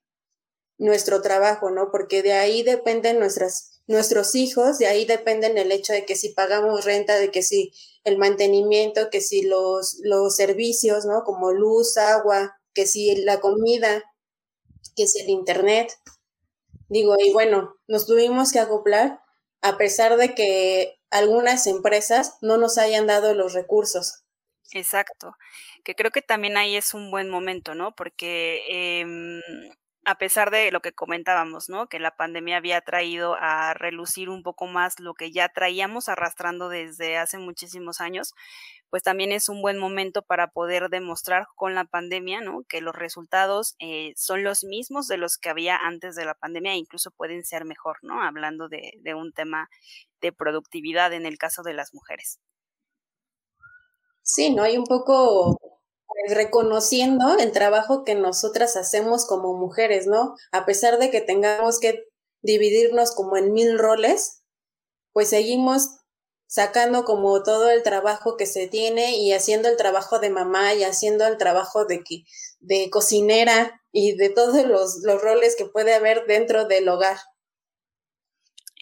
nuestro trabajo, ¿no? Porque de ahí dependen nuestras, nuestros hijos, de ahí dependen el hecho de que si pagamos renta, de que si el mantenimiento, que si los, los servicios, ¿no? Como luz, agua, que si la comida, que si el internet. Digo, y bueno, nos tuvimos que acoplar a pesar de que algunas empresas no nos hayan dado los recursos. Exacto, que creo que también ahí es un buen momento, ¿no? Porque eh, a pesar de lo que comentábamos, ¿no? Que la pandemia había traído a relucir un poco más lo que ya traíamos arrastrando desde hace muchísimos años, pues también es un buen momento para poder demostrar con la pandemia, ¿no? Que los resultados eh, son los mismos de los que había antes de la pandemia e incluso pueden ser mejor, ¿no? Hablando de, de un tema de productividad en el caso de las mujeres. Sí, ¿no? Hay un poco pues, reconociendo el trabajo que nosotras hacemos como mujeres, ¿no? A pesar de que tengamos que dividirnos como en mil roles, pues seguimos sacando como todo el trabajo que se tiene y haciendo el trabajo de mamá y haciendo el trabajo de, de cocinera y de todos los, los roles que puede haber dentro del hogar.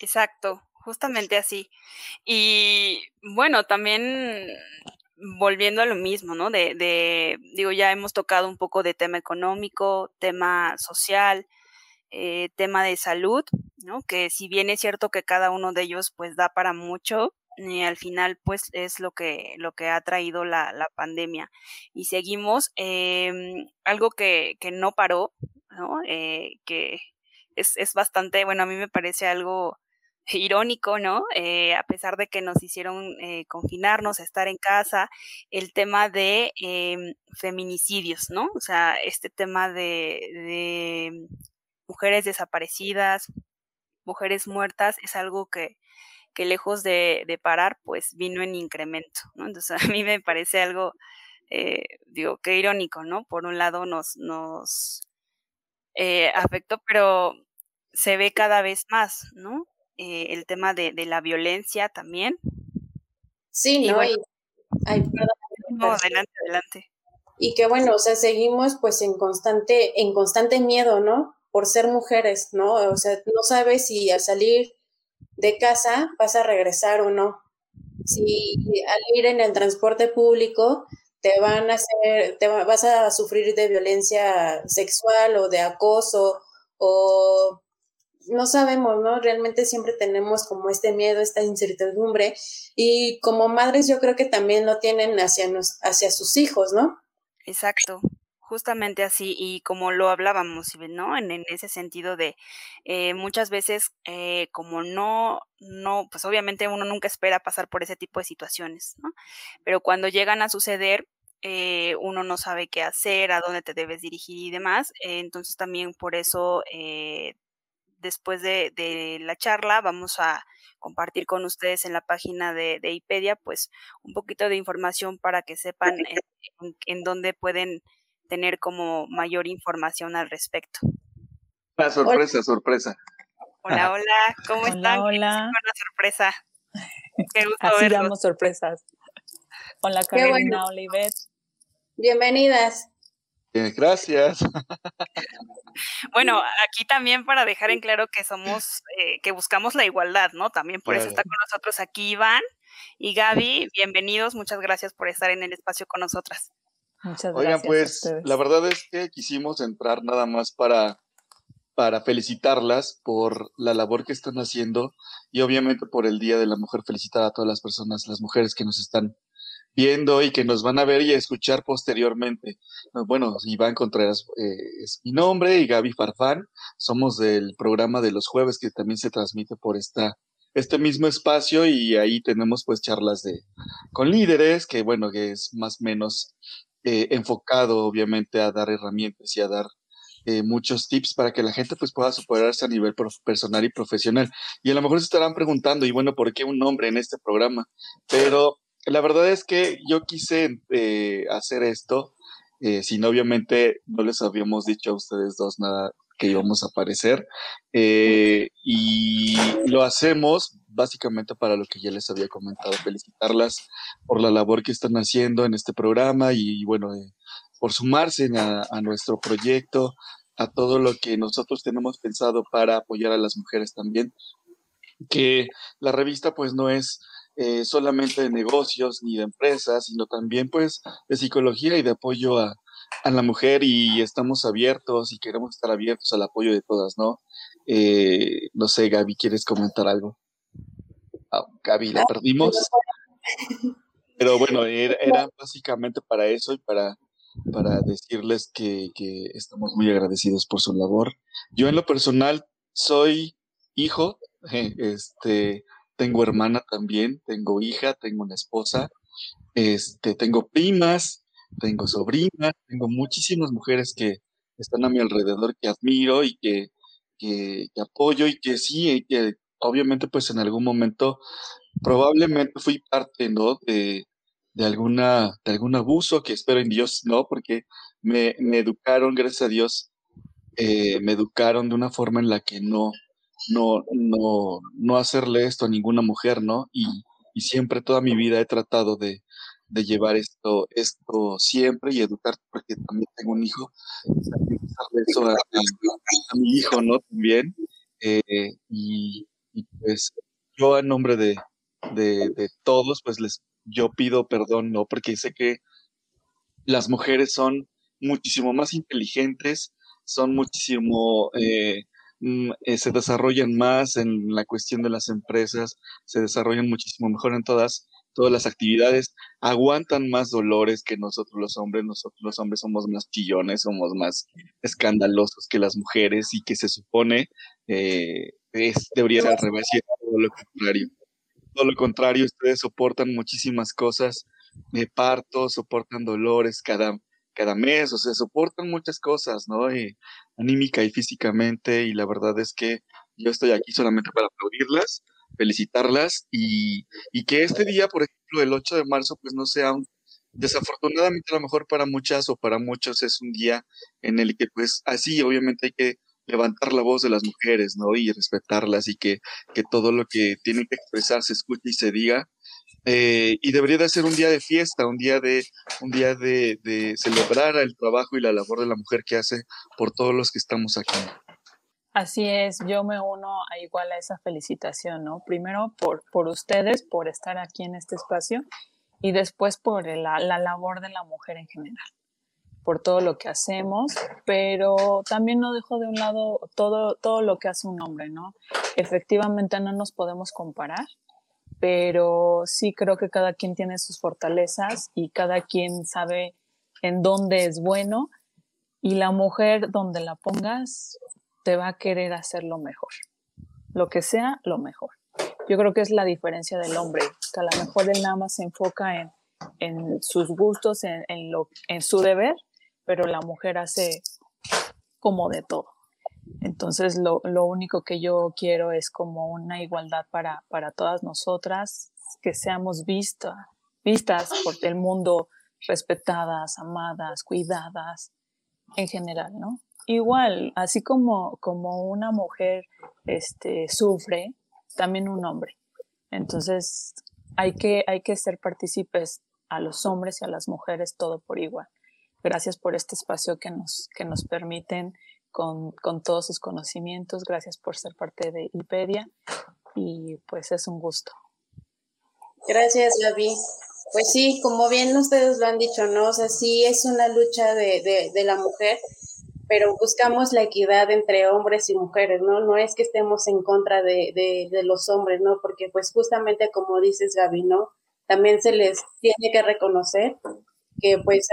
Exacto, justamente así. Y bueno, también volviendo a lo mismo, ¿no? De, de, digo, ya hemos tocado un poco de tema económico, tema social, eh, tema de salud, ¿no? Que si bien es cierto que cada uno de ellos pues da para mucho, y al final pues es lo que, lo que ha traído la, la pandemia. Y seguimos, em, algo que, que, no paró, ¿no? Eh, que es, es, bastante, bueno, a mí me parece algo irónico, ¿no? Eh, a pesar de que nos hicieron eh, confinarnos, estar en casa, el tema de em, feminicidios, ¿no? O sea, este tema de, mujeres desaparecidas, mujeres muertas, es algo que, que lejos de, parar, pues vino en incremento, ¿no? Entonces a mí me parece algo, eh, digo, qué irónico, ¿no? Por un lado nos, nos afectó, pero se ve cada vez más, ¿no? Eh, el tema de, la violencia también. Sí, no, y, no, adelante, adelante. Y que bueno, o sea, seguimos pues en constante, en constante miedo, ¿no? Por ser mujeres, ¿no? O sea, no sabes si al salir de casa vas a regresar o no. Si al ir en el transporte público te van a hacer, te vas a sufrir de violencia sexual o de acoso o no sabemos, ¿no? Realmente siempre tenemos como este miedo, esta incertidumbre y como madres yo creo que también lo tienen hacia, nos, hacia sus hijos, ¿no? Exacto. Justamente así, y como lo hablábamos, ¿no? En, en ese sentido de eh, muchas veces, eh, como no, no, pues obviamente uno nunca espera pasar por ese tipo de situaciones, ¿no? Pero cuando llegan a suceder, eh, uno no sabe qué hacer, a dónde te debes dirigir y demás. entonces también por eso, después de, de, la charla, vamos a compartir con ustedes en la página de, de IPEDIA, pues un poquito de información para que sepan en, en dónde pueden tener como mayor información al respecto. Una sorpresa, sorpresa. Hola, hola, ¿cómo están? Hola. Una sorpresa. Qué gusto Así damos sorpresas. Hola, Carolina, bueno. Bienvenidas. Bien, gracias. Bueno, aquí también para dejar en claro que somos, eh, que buscamos la igualdad, ¿no? También por claro. eso está con nosotros aquí Iván y Gaby. Bienvenidos, muchas gracias por estar en el espacio con nosotras. Muchas Oigan, pues la verdad es que quisimos entrar nada más para, para felicitarlas por la labor que están haciendo y obviamente por el Día de la Mujer felicitar a todas las personas, las mujeres que nos están viendo y que nos van a ver y a escuchar posteriormente. Bueno, Iván Contreras eh, es mi nombre y Gaby Farfán. Somos del programa de los jueves que también se transmite por esta este mismo espacio y ahí tenemos pues charlas de con líderes que bueno que es más o menos eh, enfocado obviamente a dar herramientas y a dar eh, muchos tips para que la gente pues pueda superarse a nivel personal y profesional. Y a lo mejor se estarán preguntando, y bueno, ¿por qué un nombre en este programa? Pero la verdad es que yo quise eh, hacer esto, eh, sin obviamente no les habíamos dicho a ustedes dos nada que íbamos a aparecer. Eh, y lo hacemos básicamente para lo que ya les había comentado, felicitarlas por la labor que están haciendo en este programa y, bueno, eh, por sumarse a, a, nuestro proyecto, a todo lo que nosotros tenemos pensado para apoyar a las mujeres también, que la revista pues no es eh, solamente de negocios ni de empresas, sino también pues de psicología y de apoyo a, a la mujer y estamos abiertos y queremos estar abiertos al apoyo de todas, ¿no? Eh, no sé, Gaby, ¿quieres comentar algo? Oh, Gaby, la perdimos. Pero bueno, era, era, básicamente para eso y para, para decirles que, que estamos muy agradecidos por su labor. Yo en lo personal soy hijo, este, tengo hermana también, tengo hija, tengo una esposa, este, tengo primas, tengo sobrinas, tengo muchísimas mujeres que están a mi alrededor que admiro y que, que, apoyo y que sí, y que obviamente pues en algún momento probablemente fui parte, ¿no? De, de, alguna, de algún abuso que espero en Dios, ¿no? Porque me, me educaron, gracias a Dios, eh, me educaron de una forma en la que no, no, no, no hacerle esto a ninguna mujer, ¿no? Y, y siempre toda mi vida he tratado de, de llevar esto, esto siempre y educar, porque también tengo un hijo, eso a, a, a mi hijo, ¿no? También. Eh, y, y, pues yo en nombre de, de, de, todos, pues les, yo pido perdón, ¿no? Porque sé que las mujeres son muchísimo más inteligentes, son muchísimo eh, eh, se desarrollan más en la cuestión de las empresas, se desarrollan muchísimo mejor en todas, todas las actividades, aguantan más dolores que nosotros los hombres, nosotros los hombres somos más chillones, somos más escandalosos que las mujeres y que se supone eh, es, debería ser al revés y todo lo contrario. Todo lo contrario, ustedes soportan muchísimas cosas, de parto, soportan dolores cada, cada mes, o sea, soportan muchas cosas, ¿no? Y anímica y físicamente, y la verdad es que yo estoy aquí solamente para aplaudirlas, felicitarlas y, y que este día, por ejemplo, el 8 de marzo, pues no sea un, desafortunadamente a lo mejor para muchas o para muchos es un día en el que pues así obviamente hay que levantar la voz de las mujeres, ¿no? Y respetarlas y que, que todo lo que tienen que expresar se escuche y se diga. Eh, y debería de ser un día de fiesta, un día de, un día de, celebrar el trabajo y la labor de la mujer que hace por todos los que estamos aquí. Así es, yo me uno a igual a esa felicitación, ¿no? Primero por, por ustedes, por estar aquí en este espacio y después por la, la labor de la mujer en general, por todo lo que hacemos, pero también no dejo de un lado todo, todo lo que hace un hombre, ¿no? Efectivamente no nos podemos comparar, pero sí creo que cada quien tiene sus fortalezas y cada quien sabe en dónde es bueno y la mujer donde la pongas te va a querer hacer lo mejor. Lo que sea, lo mejor. Yo creo que es la diferencia del hombre, que a lo mejor él nada más se enfoca en, en sus gustos, en, en, lo, en su deber, pero la mujer hace como de todo. Entonces, lo, lo, único que yo quiero es como una igualdad para, para todas nosotras, que seamos vistas, vistas por el mundo, respetadas, amadas, cuidadas, en general, ¿no? igual, así como, como una mujer este, sufre, también un hombre. Entonces, hay que, hay que ser partícipes a los hombres y a las mujeres todo por igual. Gracias por este espacio que nos, que nos permiten con, con todos sus conocimientos. Gracias por ser parte de IPEDIA y pues es un gusto. Gracias, Gaby. Pues sí, como bien ustedes lo han dicho, ¿no? O sea, sí es una lucha de, de, de la mujer, pero buscamos la equidad entre hombres y mujeres, ¿no? No es que estemos en contra de, de, los hombres, ¿no? Porque pues justamente como dices Gaby, ¿no? También se les tiene que reconocer que pues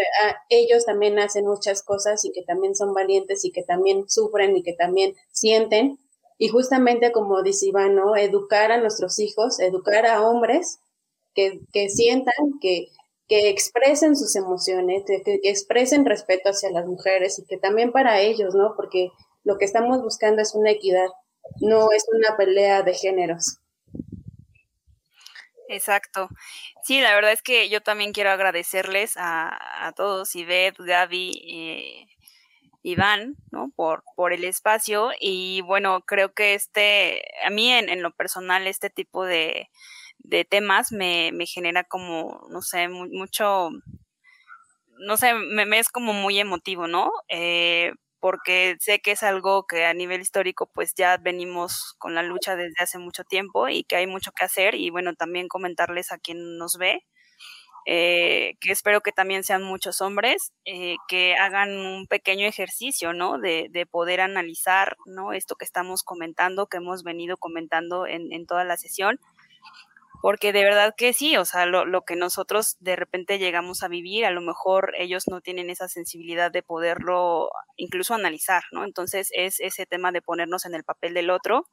ellos también hacen muchas cosas y que también son valientes y que también sufren y que también sienten. Y justamente como dice Iván, ¿no? Educar a nuestros hijos, educar a hombres que, que sientan que, que expresen sus emociones, que, que, expresen respeto hacia las mujeres y que también para ellos, ¿no? Porque lo que estamos buscando es una equidad, no es una pelea de géneros. Exacto. Sí, la verdad es que yo también quiero agradecerles a, a todos, Ivette, Gaby, eh, Iván, ¿no? Por, por el espacio y bueno, creo que este, a mí en, en lo personal, este tipo de, de temas me, me genera como, no sé, mucho, no sé, me, me, es como muy emotivo, ¿no? Eh, porque sé que es algo que a nivel histórico pues ya venimos con la lucha desde hace mucho tiempo y que hay mucho que hacer y bueno, también comentarles a quien nos ve. Eh, que espero que también sean muchos hombres, eh, que hagan un pequeño ejercicio, ¿no? De, de, poder analizar, ¿no? Esto que estamos comentando, que hemos venido comentando en, en toda la sesión, porque de verdad que sí, o sea, lo, lo, que nosotros de repente llegamos a vivir, a lo mejor ellos no tienen esa sensibilidad de poderlo incluso analizar, ¿no? Entonces es ese tema de ponernos en el papel del otro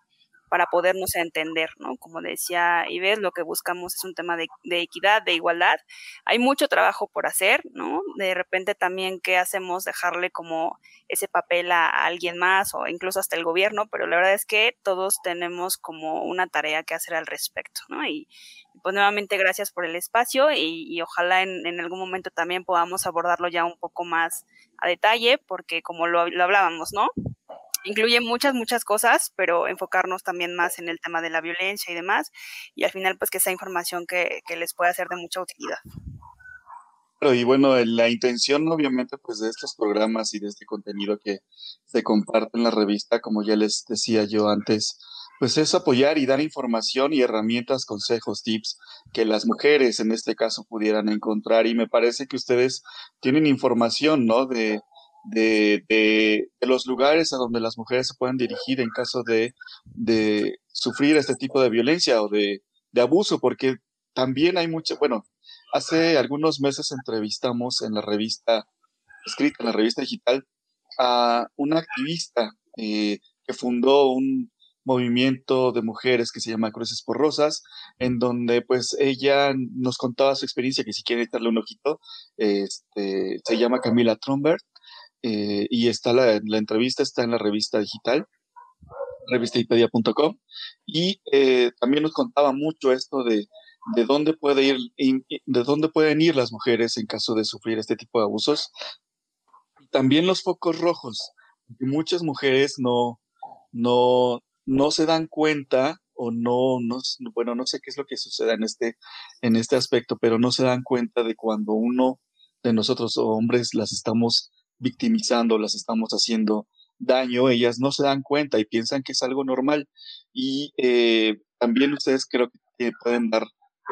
para podernos entender, ¿no? Como decía Ives, lo que buscamos es un tema de, equidad, de igualdad. Hay mucho trabajo por hacer, ¿no? De repente también, ¿qué hacemos? Dejarle como ese papel a, alguien más o incluso hasta el gobierno, pero la verdad es que todos tenemos como una tarea que hacer al respecto, ¿no? Y, pues nuevamente gracias por el espacio y, y ojalá en, en, algún momento también podamos abordarlo ya un poco más a detalle, porque como lo, lo hablábamos, ¿no? Incluye muchas, muchas cosas, pero enfocarnos también más en el tema de la violencia y demás, y al final pues que sea información que, que les pueda ser de mucha utilidad. Y bueno, la intención obviamente pues de estos programas y de este contenido que se comparte en la revista, como ya les decía yo antes, pues es apoyar y dar información y herramientas, consejos, tips que las mujeres en este caso pudieran encontrar. Y me parece que ustedes tienen información, ¿no? De, de, los lugares a donde las mujeres se puedan dirigir en caso de, sufrir este tipo de violencia o de, abuso, porque también hay mucho, bueno, hace algunos meses entrevistamos en la revista, escrita en la revista digital, a una activista eh, que fundó un movimiento de mujeres que se llama Cruces por Rosas, en donde pues ella nos contaba su experiencia, que si quieren darle un ojito, este, se llama Camila Trombert eh, y está la, entrevista está en la revista digital, revistahipedia.com, y eh, también nos contaba mucho esto de, de dónde puede ir, de dónde pueden ir las mujeres en caso de sufrir este tipo de abusos. También los focos rojos, muchas mujeres no, no, no se dan cuenta o no, no, bueno, no sé qué es lo que sucede en este, en este aspecto, pero no se dan cuenta de cuando uno de nosotros hombres las estamos victimizando, las estamos haciendo daño, ellas no se dan cuenta y piensan que es algo normal. Y eh, también ustedes creo que pueden dar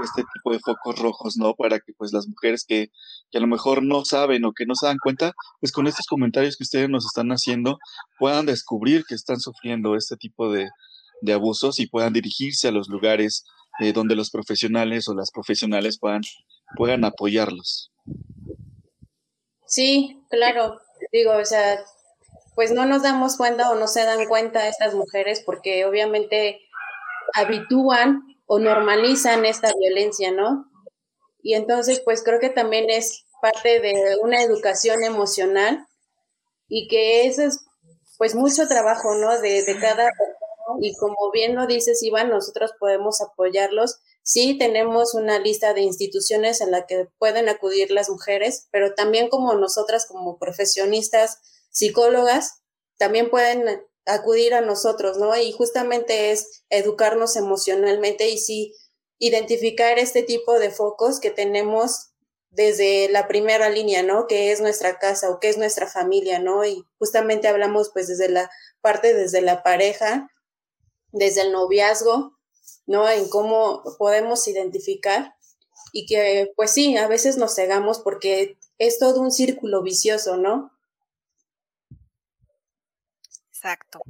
este tipo de focos rojos, ¿no? Para que pues las mujeres que, que, a lo mejor no saben o que no se dan cuenta, pues con estos comentarios que ustedes nos están haciendo, puedan descubrir que están sufriendo este tipo de, de abusos y puedan dirigirse a los lugares eh, donde los profesionales o las profesionales puedan, puedan apoyarlos. Sí, claro. Digo, o sea, pues no nos damos cuenta o no se dan cuenta estas mujeres porque obviamente habitúan o normalizan esta violencia, ¿no? Y entonces, pues creo que también es parte de una educación emocional y que eso es pues mucho trabajo, ¿no? De, de cada y como bien lo dices, Iván, nosotros podemos apoyarlos Sí, tenemos una lista de instituciones en la que pueden acudir las mujeres, pero también como nosotras, como profesionistas, psicólogas, también pueden acudir a nosotros, ¿no? Y justamente es educarnos emocionalmente y sí identificar este tipo de focos que tenemos desde la primera línea, ¿no? Que es nuestra casa o que es nuestra familia, ¿no? Y justamente hablamos pues desde la parte, desde la pareja, desde el noviazgo, ¿no? En cómo podemos identificar y que, pues sí, a veces nos cegamos porque es todo un círculo vicioso, ¿no? Exacto.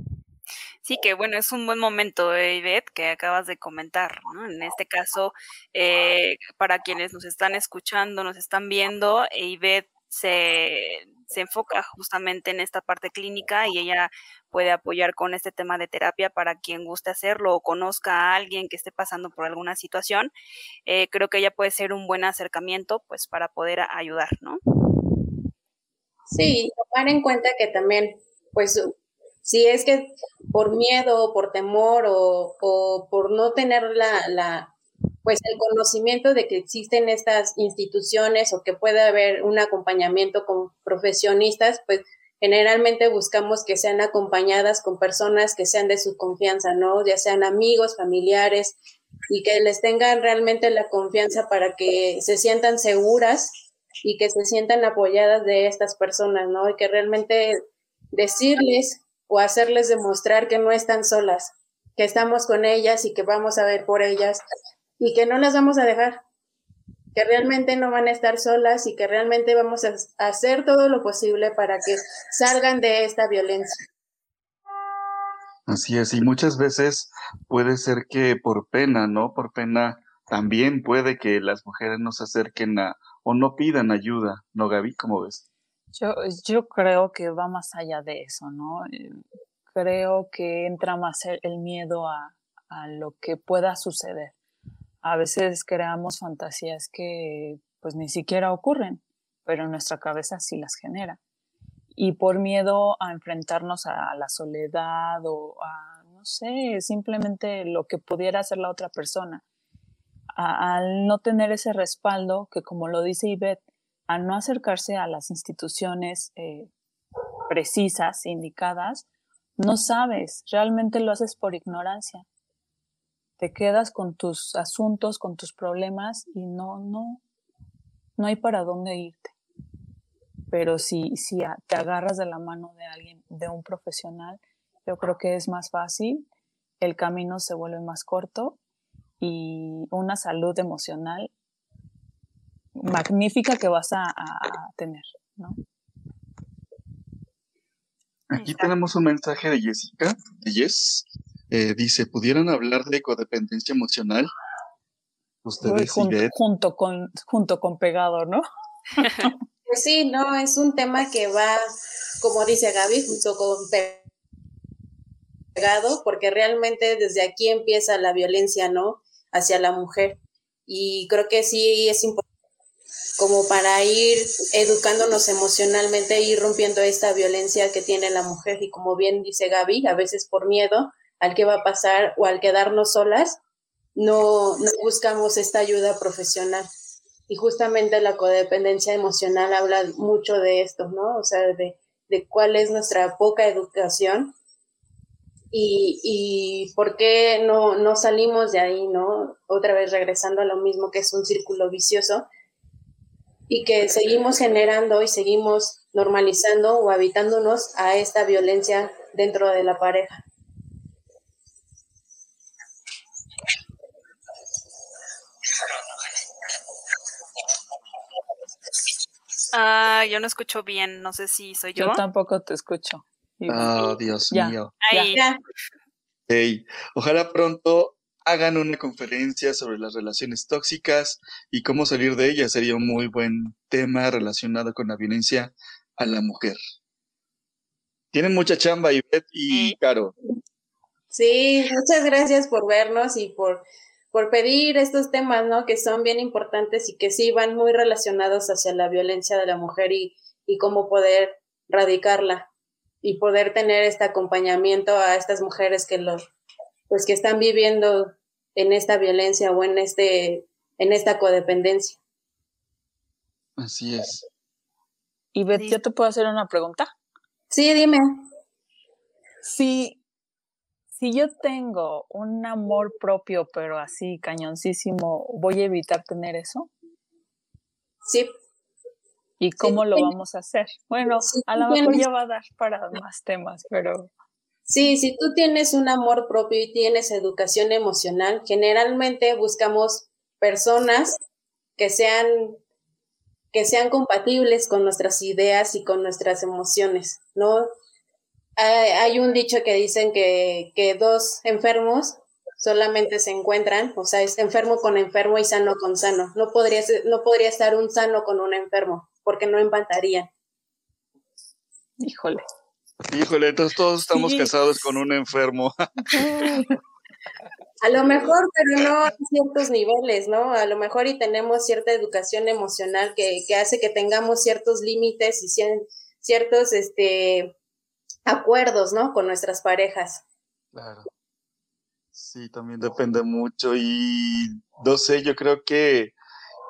Sí, que bueno, es un buen momento, eh, Ivette, que acabas de comentar, ¿no? En este caso, eh, para quienes nos están escuchando, nos están viendo, Ivette se, se enfoca justamente en esta parte clínica y ella puede apoyar con este tema de terapia para quien guste hacerlo o conozca a alguien que esté pasando por alguna situación. Eh, creo que ella puede ser un buen acercamiento pues para poder ayudar, ¿no? Sí, tomar en cuenta que también, pues, si es que por miedo o por temor o, o por no tener la, la, pues el conocimiento de que existen estas instituciones o que puede haber un acompañamiento con profesionistas, pues generalmente buscamos que sean acompañadas con personas que sean de su confianza, ¿no? Ya sean amigos, familiares y que les tengan realmente la confianza para que se sientan seguras y que se sientan apoyadas de estas personas, ¿no? Y que realmente decirles o hacerles demostrar que no están solas, que estamos con ellas y que vamos a ver por ellas y que no las vamos a dejar, que realmente no van a estar solas y que realmente vamos a hacer todo lo posible para que salgan de esta violencia. Así es, y muchas veces puede ser que por pena, ¿no? Por pena también puede que las mujeres no se acerquen a o no pidan ayuda, ¿no, Gaby? ¿Cómo ves? Yo, yo creo que va más allá de eso, ¿no? Eh, creo que entra más el, miedo a, a lo que pueda suceder a veces creamos fantasías que pues ni siquiera ocurren, pero nuestra cabeza sí las genera. Y por miedo a enfrentarnos a la soledad o a, no sé, simplemente lo que pudiera hacer la otra persona, al no tener ese respaldo, que como lo dice Ivette, al no acercarse a las instituciones eh, precisas, indicadas, no sabes, realmente lo haces por ignorancia te quedas con tus asuntos, con tus problemas y no, no, no hay para dónde irte. Pero si, si te agarras de la mano de alguien, de un profesional, yo creo que es más fácil, el camino se vuelve más corto y una salud emocional magnífica que vas a, a tener, ¿no? Aquí tenemos un mensaje de Jessica, de Jess. Eh, dice, ¿pudieran hablar de codependencia emocional? Ustedes junto, con, junto con pegado, ¿no? pues sí, no, es un tema que va, como dice Gaby, junto con pegado, porque realmente desde aquí empieza la violencia, ¿no? Hacia la mujer. Y creo que sí es importante como para ir educándonos emocionalmente, ir rompiendo esta violencia que tiene la mujer y como bien dice Gaby, a veces por miedo al que va a pasar o al quedarnos solas, no, no buscamos esta ayuda profesional. Y justamente la codependencia emocional habla mucho de esto, ¿no? O sea, de, de cuál es nuestra poca educación y, y por qué no, no salimos de ahí, ¿no? Otra vez regresando a lo mismo que es un círculo vicioso, y que seguimos generando y seguimos normalizando o habitándonos a esta violencia dentro de la pareja. Ah, yo no escucho bien, no sé si soy yo. Yo tampoco te escucho. Oh, Dios mío. Hey, ojalá pronto hagan una conferencia sobre las relaciones tóxicas y cómo salir de ellas. Sería un muy buen tema relacionado con la violencia a la mujer. Tienen mucha chamba, Ivette y Caro. Sí, muchas gracias por vernos y por, por pedir estos temas, ¿no? Que son bien importantes y que sí van muy relacionados hacia la violencia de la mujer y, y cómo poder radicarla y poder tener este acompañamiento a estas mujeres que lo, pues que están viviendo en esta violencia o en este en esta codependencia. Así es. Y Beth, ¿yo te puedo hacer una pregunta? Sí, dime. Si, si yo tengo un amor propio, pero así cañoncísimo, ¿voy a evitar tener eso? Sí. ¿Y cómo lo vamos a hacer? Bueno, a lo mejor ya va a dar para más temas, pero Sí, si tú tienes un amor propio y tienes educación emocional, generalmente buscamos personas que sean que sean compatibles con nuestras ideas y con nuestras emociones, ¿no? Hay, un dicho que dicen que, que dos enfermos solamente se encuentran, o sea, es enfermo con enfermo y sano con sano. No podría, no podría estar un sano con un enfermo, porque no empatarían. Híjole. Híjole, entonces todos estamos casados con un enfermo. A lo mejor, pero no a ciertos niveles, ¿no? A lo mejor y tenemos cierta educación emocional que, que hace que tengamos ciertos límites y ciertos este, acuerdos, ¿no? Con nuestras parejas. Claro. Sí, también depende mucho y no sé, yo creo que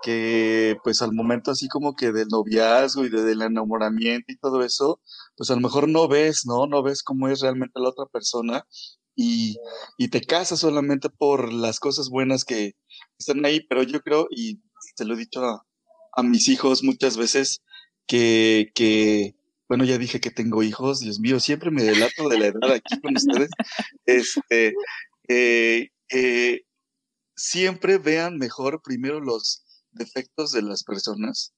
que pues al momento así como que del noviazgo y del enamoramiento y todo eso, pues a lo mejor no ves, ¿no? No ves cómo es realmente la otra persona y, y te casas solamente por las cosas buenas que están ahí, pero yo creo, y te lo he dicho a, a mis hijos muchas veces, que, que, bueno, ya dije que tengo hijos, Dios mío, siempre me delato de la edad aquí con ustedes, este, eh, eh, siempre vean mejor primero los, defectos de las personas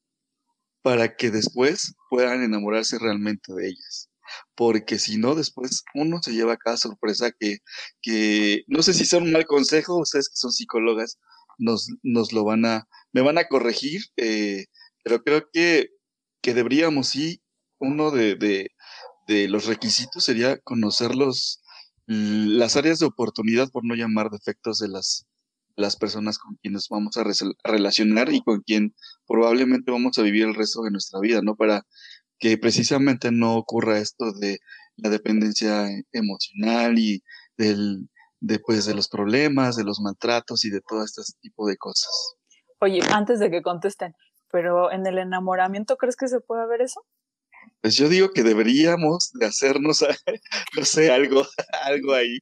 para que después puedan enamorarse realmente de ellas. Porque si no, después uno se lleva cada sorpresa que, que no sé si son un mal consejo, ustedes que son psicólogas nos, nos lo van a, me van a corregir, eh, pero creo que, que deberíamos, sí, uno de, de, los requisitos sería conocer los, las áreas de oportunidad, por no llamar defectos de las, las personas con quienes vamos a relacionar y con quien probablemente vamos a vivir el resto de nuestra vida, ¿no? Para que precisamente no ocurra esto de la dependencia emocional y del, de, pues, de los problemas, de los maltratos y de todo este tipo de cosas. Oye, antes de que contesten, pero en el enamoramiento, ¿crees que se puede ver eso? Pues yo digo que deberíamos de hacernos, no sé, algo, algo ahí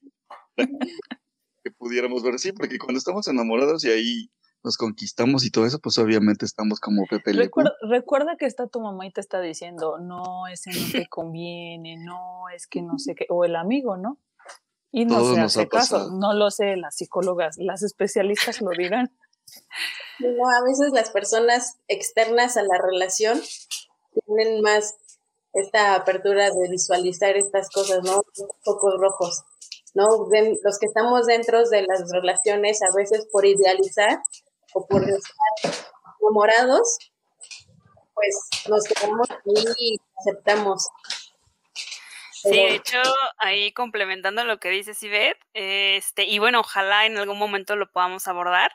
que pudiéramos ver así, porque cuando estamos enamorados y ahí nos conquistamos y todo eso, pues obviamente estamos como Pepe recuerda, recuerda, que está tu mamá y te está diciendo, no, ese no te conviene, no, es que no sé qué, o el amigo, ¿no? Y no se hace caso, no lo sé, las psicólogas, las especialistas lo dirán. No, a veces las personas externas a la relación tienen más esta apertura de visualizar estas cosas, ¿no? Focos rojos, ¿no? los que estamos dentro de las relaciones, a veces por idealizar o por estar enamorados, pues nos quedamos ahí y aceptamos. Sí, de hecho, ahí complementando lo que dice Sibet, este, y bueno, ojalá en algún momento lo podamos abordar,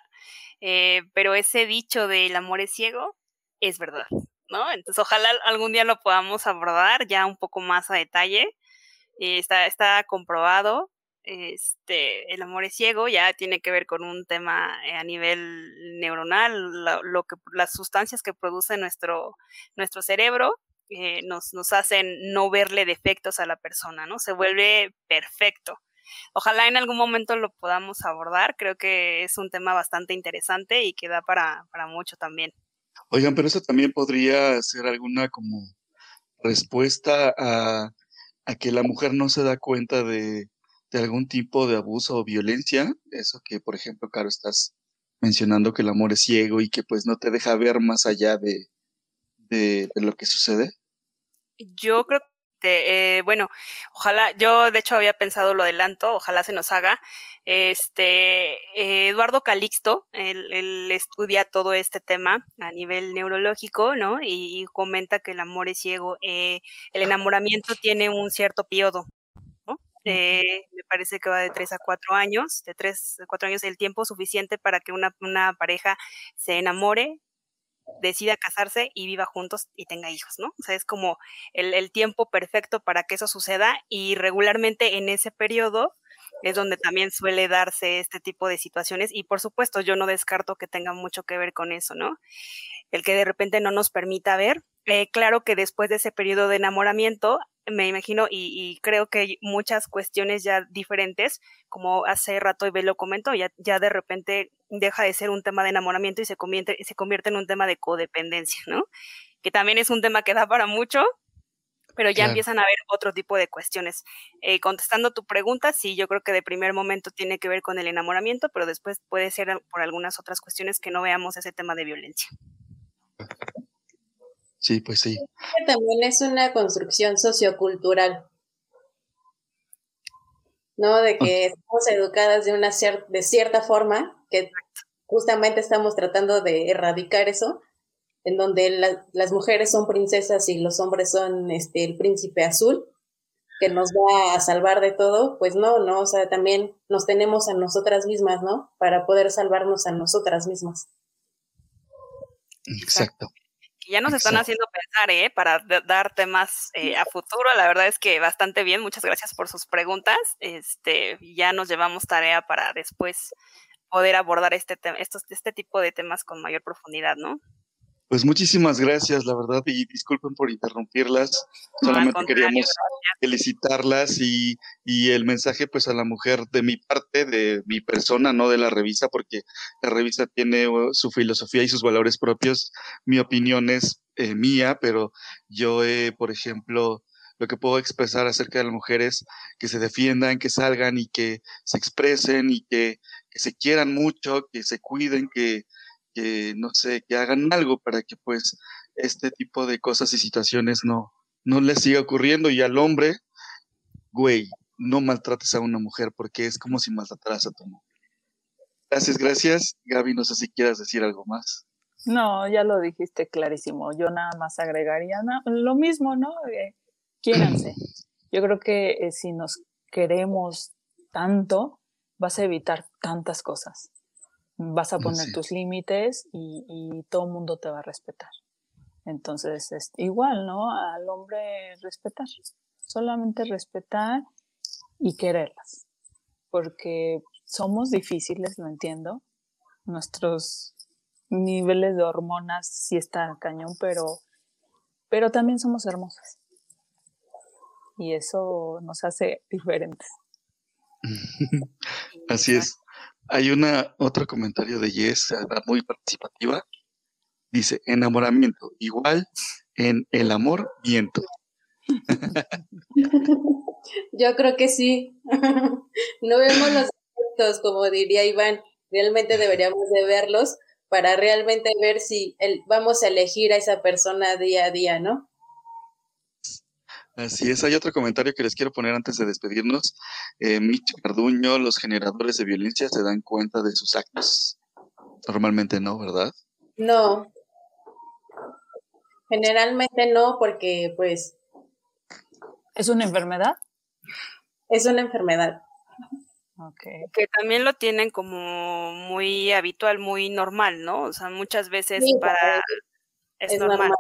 eh, pero ese dicho del amor es ciego es verdad, ¿no? Entonces, ojalá algún día lo podamos abordar ya un poco más a detalle. Eh, está, está comprobado, este, el amor es ciego, ya tiene que ver con un tema eh, a nivel neuronal, lo, que, las sustancias que produce nuestro, nuestro cerebro eh, nos, nos hacen no verle defectos a la persona, ¿no? Se vuelve perfecto. Ojalá en algún momento lo podamos abordar, creo que es un tema bastante interesante y que da para, para mucho también. Oigan, pero eso también podría ser alguna como respuesta a, a que la mujer no se da cuenta de, de algún tipo de abuso o violencia, eso que, por ejemplo, Caro, estás mencionando que el amor es ciego y que pues no te deja ver más allá de, de, lo que sucede. Yo creo que, eh, bueno, ojalá, yo de hecho había pensado lo adelanto, ojalá se nos haga. Este, eh, Eduardo Calixto, él, estudia todo este tema a nivel neurológico, ¿no? Y, comenta que el amor es ciego. Eh, el enamoramiento tiene un cierto periodo, me parece que va de tres a cuatro años, de tres a cuatro años el tiempo suficiente para que una, pareja se enamore, decida casarse y viva juntos y tenga hijos, ¿no? O sea, es como el, el, tiempo perfecto para que eso suceda y regularmente en ese periodo es donde también suele darse este tipo de situaciones y por supuesto yo no descarto que tenga mucho que ver con eso, ¿no? El que de repente no nos permita ver. Eh, claro que después de ese periodo de enamoramiento me imagino y, creo que hay muchas cuestiones ya diferentes, como hace rato y lo comentó, ya, ya de repente deja de ser un tema de enamoramiento y se convierte, se convierte en un tema de codependencia, ¿no? Que también es un tema que da para mucho, pero ya empiezan a haber otro tipo de cuestiones. Eh, contestando tu pregunta, sí, yo creo que de primer momento tiene que ver con el enamoramiento, pero después puede ser por algunas otras cuestiones que no veamos ese tema de violencia. Sí, pues sí. También es una construcción sociocultural, ¿no? De que estamos educadas de una de cierta forma, que justamente estamos tratando de erradicar eso, en donde las mujeres son princesas y los hombres son este el príncipe azul, que nos va a salvar de todo, pues no, no, o sea, también nos tenemos a nosotras mismas, ¿no? Para poder salvarnos a nosotras mismas. Exacto ya nos están haciendo pensar, ¿eh? Para dar temas eh, a futuro. La verdad es que bastante bien. Muchas gracias por sus preguntas. Este, ya nos llevamos tarea para después poder abordar este, estos, este tipo de temas con mayor profundidad, ¿no? Pues muchísimas gracias, la verdad, y disculpen por interrumpirlas. Solamente queríamos felicitarlas y, y, el mensaje pues a la mujer de mi parte, de mi persona, no de la revista, porque la revista tiene uh, su filosofía y sus valores propios. Mi opinión es eh, mía, pero yo, eh, por ejemplo, lo que puedo expresar acerca de las mujeres, que se defiendan, que salgan y que se expresen y que, que se quieran mucho, que se cuiden, que que, no sé, que hagan algo para que pues este tipo de cosas y situaciones no, no les siga ocurriendo y al hombre, güey, no maltrates a una mujer porque es como si maltrataras a tu mujer. Gracias, gracias. Gaby, no sé si quieras decir algo más. No, ya lo dijiste clarísimo. Yo nada más agregaría lo mismo, ¿no? Eh, quiéranse. Yo creo que eh, si nos queremos tanto, vas a evitar tantas cosas vas a poner tus límites y, todo el mundo te va a respetar. Entonces, es igual, ¿no? Al hombre respetar, solamente respetar y quererlas, porque somos difíciles, lo entiendo, nuestros niveles de hormonas sí están cañón, pero, pero también somos hermosas. Y eso nos hace diferentes. Así es. Hay una otro comentario de Yes, muy participativa. Dice, enamoramiento, igual en el amor, viento. Yo creo que sí. no vemos los efectos, como diría Iván. Realmente deberíamos de verlos para realmente ver si el, vamos a elegir a esa persona día a día, ¿no? Así es, hay otro comentario que les quiero poner antes de despedirnos. Eh, Mitch Carduño, los generadores de violencia se dan cuenta de sus actos. Normalmente no, ¿verdad? No. Generalmente no, porque pues... ¿Es una enfermedad? Es una enfermedad. Okay. Que también lo tienen como muy habitual, muy normal, ¿no? O sea, muchas veces para... Es, normal.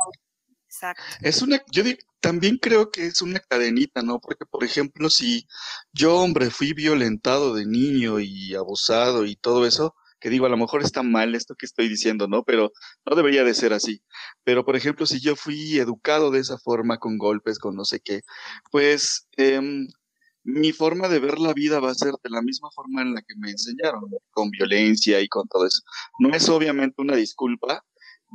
Exacto. Es una, yo también creo que es una cadenita, ¿no? Porque, por ejemplo, si yo, hombre, fui violentado de niño y abusado y todo eso, que digo, a lo mejor está mal esto que estoy diciendo, ¿no? Pero no debería de ser así. Pero, por ejemplo, si yo fui educado de esa forma, con golpes, con no sé qué, pues em, mi forma de ver la vida va a ser de la misma forma en la que me enseñaron, con violencia y con todo eso. No es obviamente una disculpa,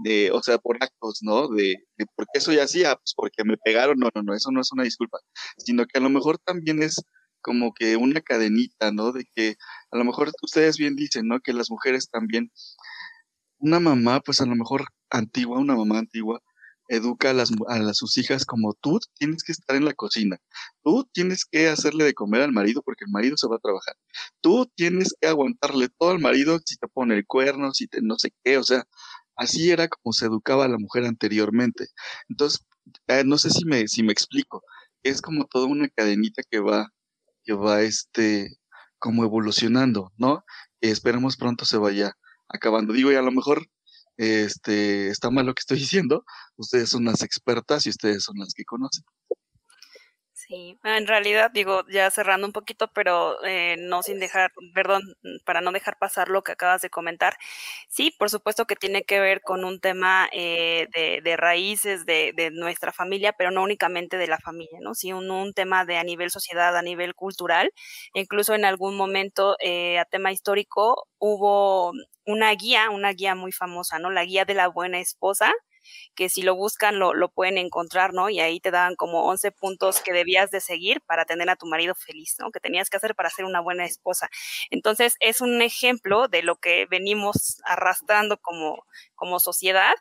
de, o sea, por actos, ¿no? De, de por qué soy así, ah, pues porque me pegaron, no, no, no, eso no es una disculpa, sino que a lo mejor también es como que una cadenita, ¿no? De que a lo mejor ustedes bien dicen, ¿no? Que las mujeres también, una mamá, pues a lo mejor antigua, una mamá antigua, educa a, las, a sus hijas como tú tienes que estar en la cocina, tú tienes que hacerle de comer al marido porque el marido se va a trabajar, tú tienes que aguantarle todo al marido si te pone el cuerno, si te no sé qué, o sea, Así era como se educaba a la mujer anteriormente. Entonces, eh, no sé si me, si me explico. Es como toda una cadenita que va, que va este, como evolucionando, ¿no? esperemos pronto se vaya acabando. Digo, y a lo mejor este, está mal lo que estoy diciendo. Ustedes son las expertas y ustedes son las que conocen. Sí, en realidad digo, ya cerrando un poquito, pero eh, no sin dejar, perdón, para no dejar pasar lo que acabas de comentar. Sí, por supuesto que tiene que ver con un tema eh, de, raíces de, de, nuestra familia, pero no únicamente de la familia, ¿no? Sí, un, un, tema de a nivel sociedad, a nivel cultural. Incluso en algún momento, eh, a tema histórico, hubo una guía, una guía muy famosa, ¿no? La guía de la buena esposa, que si lo buscan lo, lo, pueden encontrar, ¿no? Y ahí te dan como 11 puntos que debías de seguir para tener a tu marido feliz, ¿no? Que tenías que hacer para ser una buena esposa. Entonces, es un ejemplo de lo que venimos arrastrando como, como sociedad,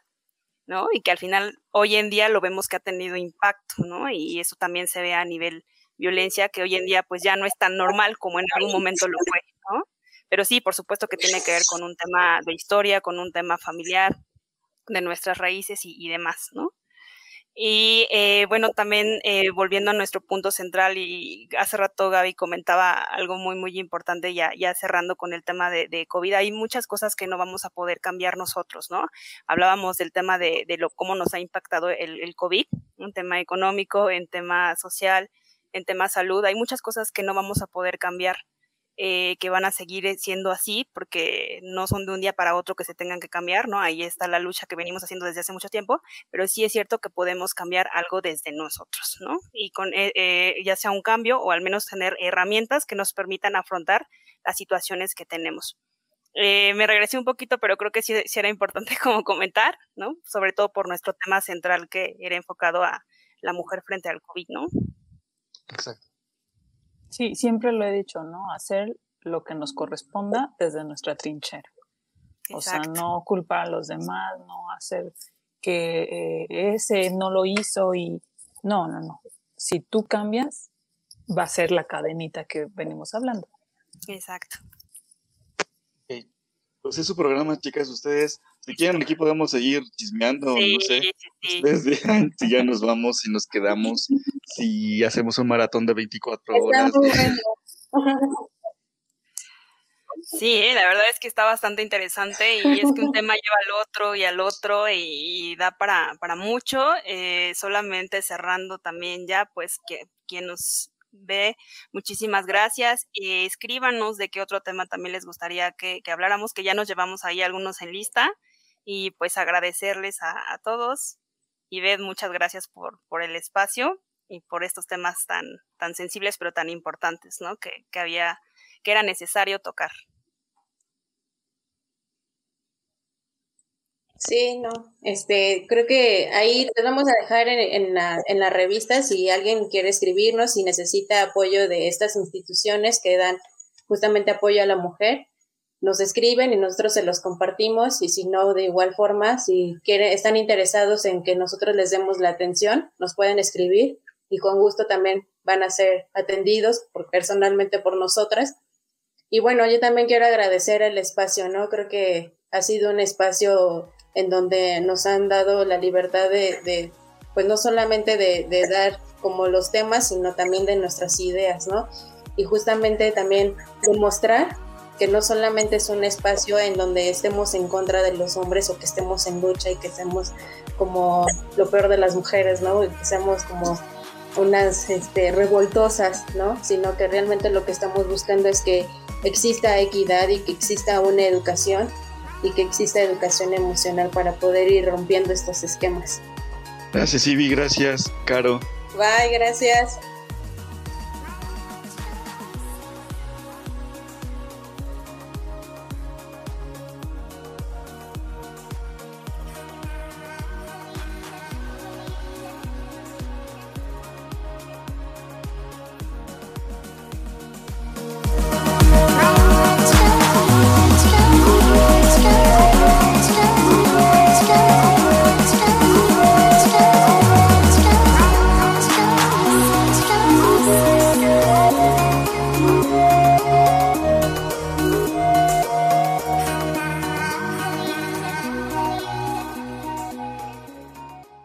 ¿no? Y que al final, hoy en día lo vemos que ha tenido impacto, ¿no? Y eso también se ve a nivel violencia, que hoy en día pues ya no es tan normal como en algún momento lo fue, ¿no? Pero sí, por supuesto que tiene que ver con un tema de historia, con un tema familiar, de nuestras raíces y, demás, ¿no? Y eh, bueno, también eh, volviendo a nuestro punto central, y hace rato Gaby comentaba algo muy, muy importante, ya, ya cerrando con el tema de, COVID, hay muchas cosas que no vamos a poder cambiar nosotros, ¿no? Hablábamos del tema de, de lo, cómo nos ha impactado el, el COVID, un tema económico, en tema social, en tema salud, hay muchas cosas que no vamos a poder cambiar eh, que van a seguir eh, siendo así porque no son de un día para otro que se tengan que cambiar, ¿no? Ahí está la lucha que venimos haciendo desde hace mucho tiempo, pero sí es cierto que podemos cambiar algo desde nosotros, ¿no? Y con eh, ya sea un cambio o al menos tener herramientas que nos permitan afrontar las situaciones que tenemos. me regresé un poquito, pero creo que sí, era importante como comentar, ¿no? Sobre todo por nuestro tema central que era enfocado a la mujer frente al COVID, ¿no? Exacto. Sí, siempre lo he dicho, ¿no? Hacer lo que nos corresponda desde nuestra trinchera. O sea, no culpar a los demás, no hacer que eh, ese no lo hizo y no, no, no. Si tú cambias, va a ser la cadenita que venimos hablando. Exacto. Pues es su programa, chicas. Ustedes, si quieren, aquí podemos seguir chismeando, no sé. Ustedes vean si ya nos vamos, si nos quedamos, si hacemos un maratón de 24 horas. Sí, eh, la verdad es que está bastante interesante y es que un tema lleva al otro y al otro y, da para, para mucho. Eh, solamente cerrando también ya, pues que quien nos ve. Muchísimas gracias. y escríbanos de qué otro tema también les gustaría que, habláramos, que ya nos llevamos ahí algunos en lista. Y pues agradecerles a, todos. Y Ved, muchas gracias por, por el espacio y por estos temas tan, tan sensibles pero tan importantes, ¿no? Que, que había, que era necesario tocar. Sí, no, este, creo que ahí te vamos a dejar en, la, en la revista si alguien quiere escribirnos, si necesita apoyo de estas instituciones que dan justamente apoyo a la mujer, nos escriben y nosotros se los compartimos y si no, de igual forma, si quieren, están interesados en que nosotros les demos la atención, nos pueden escribir y con gusto también van a ser atendidos por, personalmente por nosotras. Y bueno, yo también quiero agradecer el espacio, ¿no? Creo que ha sido un espacio en donde nos han dado la libertad de, pues no solamente de, de, dar como los temas, sino también de nuestras ideas, ¿no? Y justamente también demostrar que no solamente es un espacio en donde estemos en contra de los hombres o que estemos en lucha y que seamos como lo peor de las mujeres, ¿no? Y que seamos como unas este, revoltosas, ¿no? Sino que realmente lo que estamos buscando es que exista equidad y que exista una educación y que exista educación emocional para poder ir rompiendo estos esquemas. Gracias, Ivy. Gracias, Caro. Bye, gracias.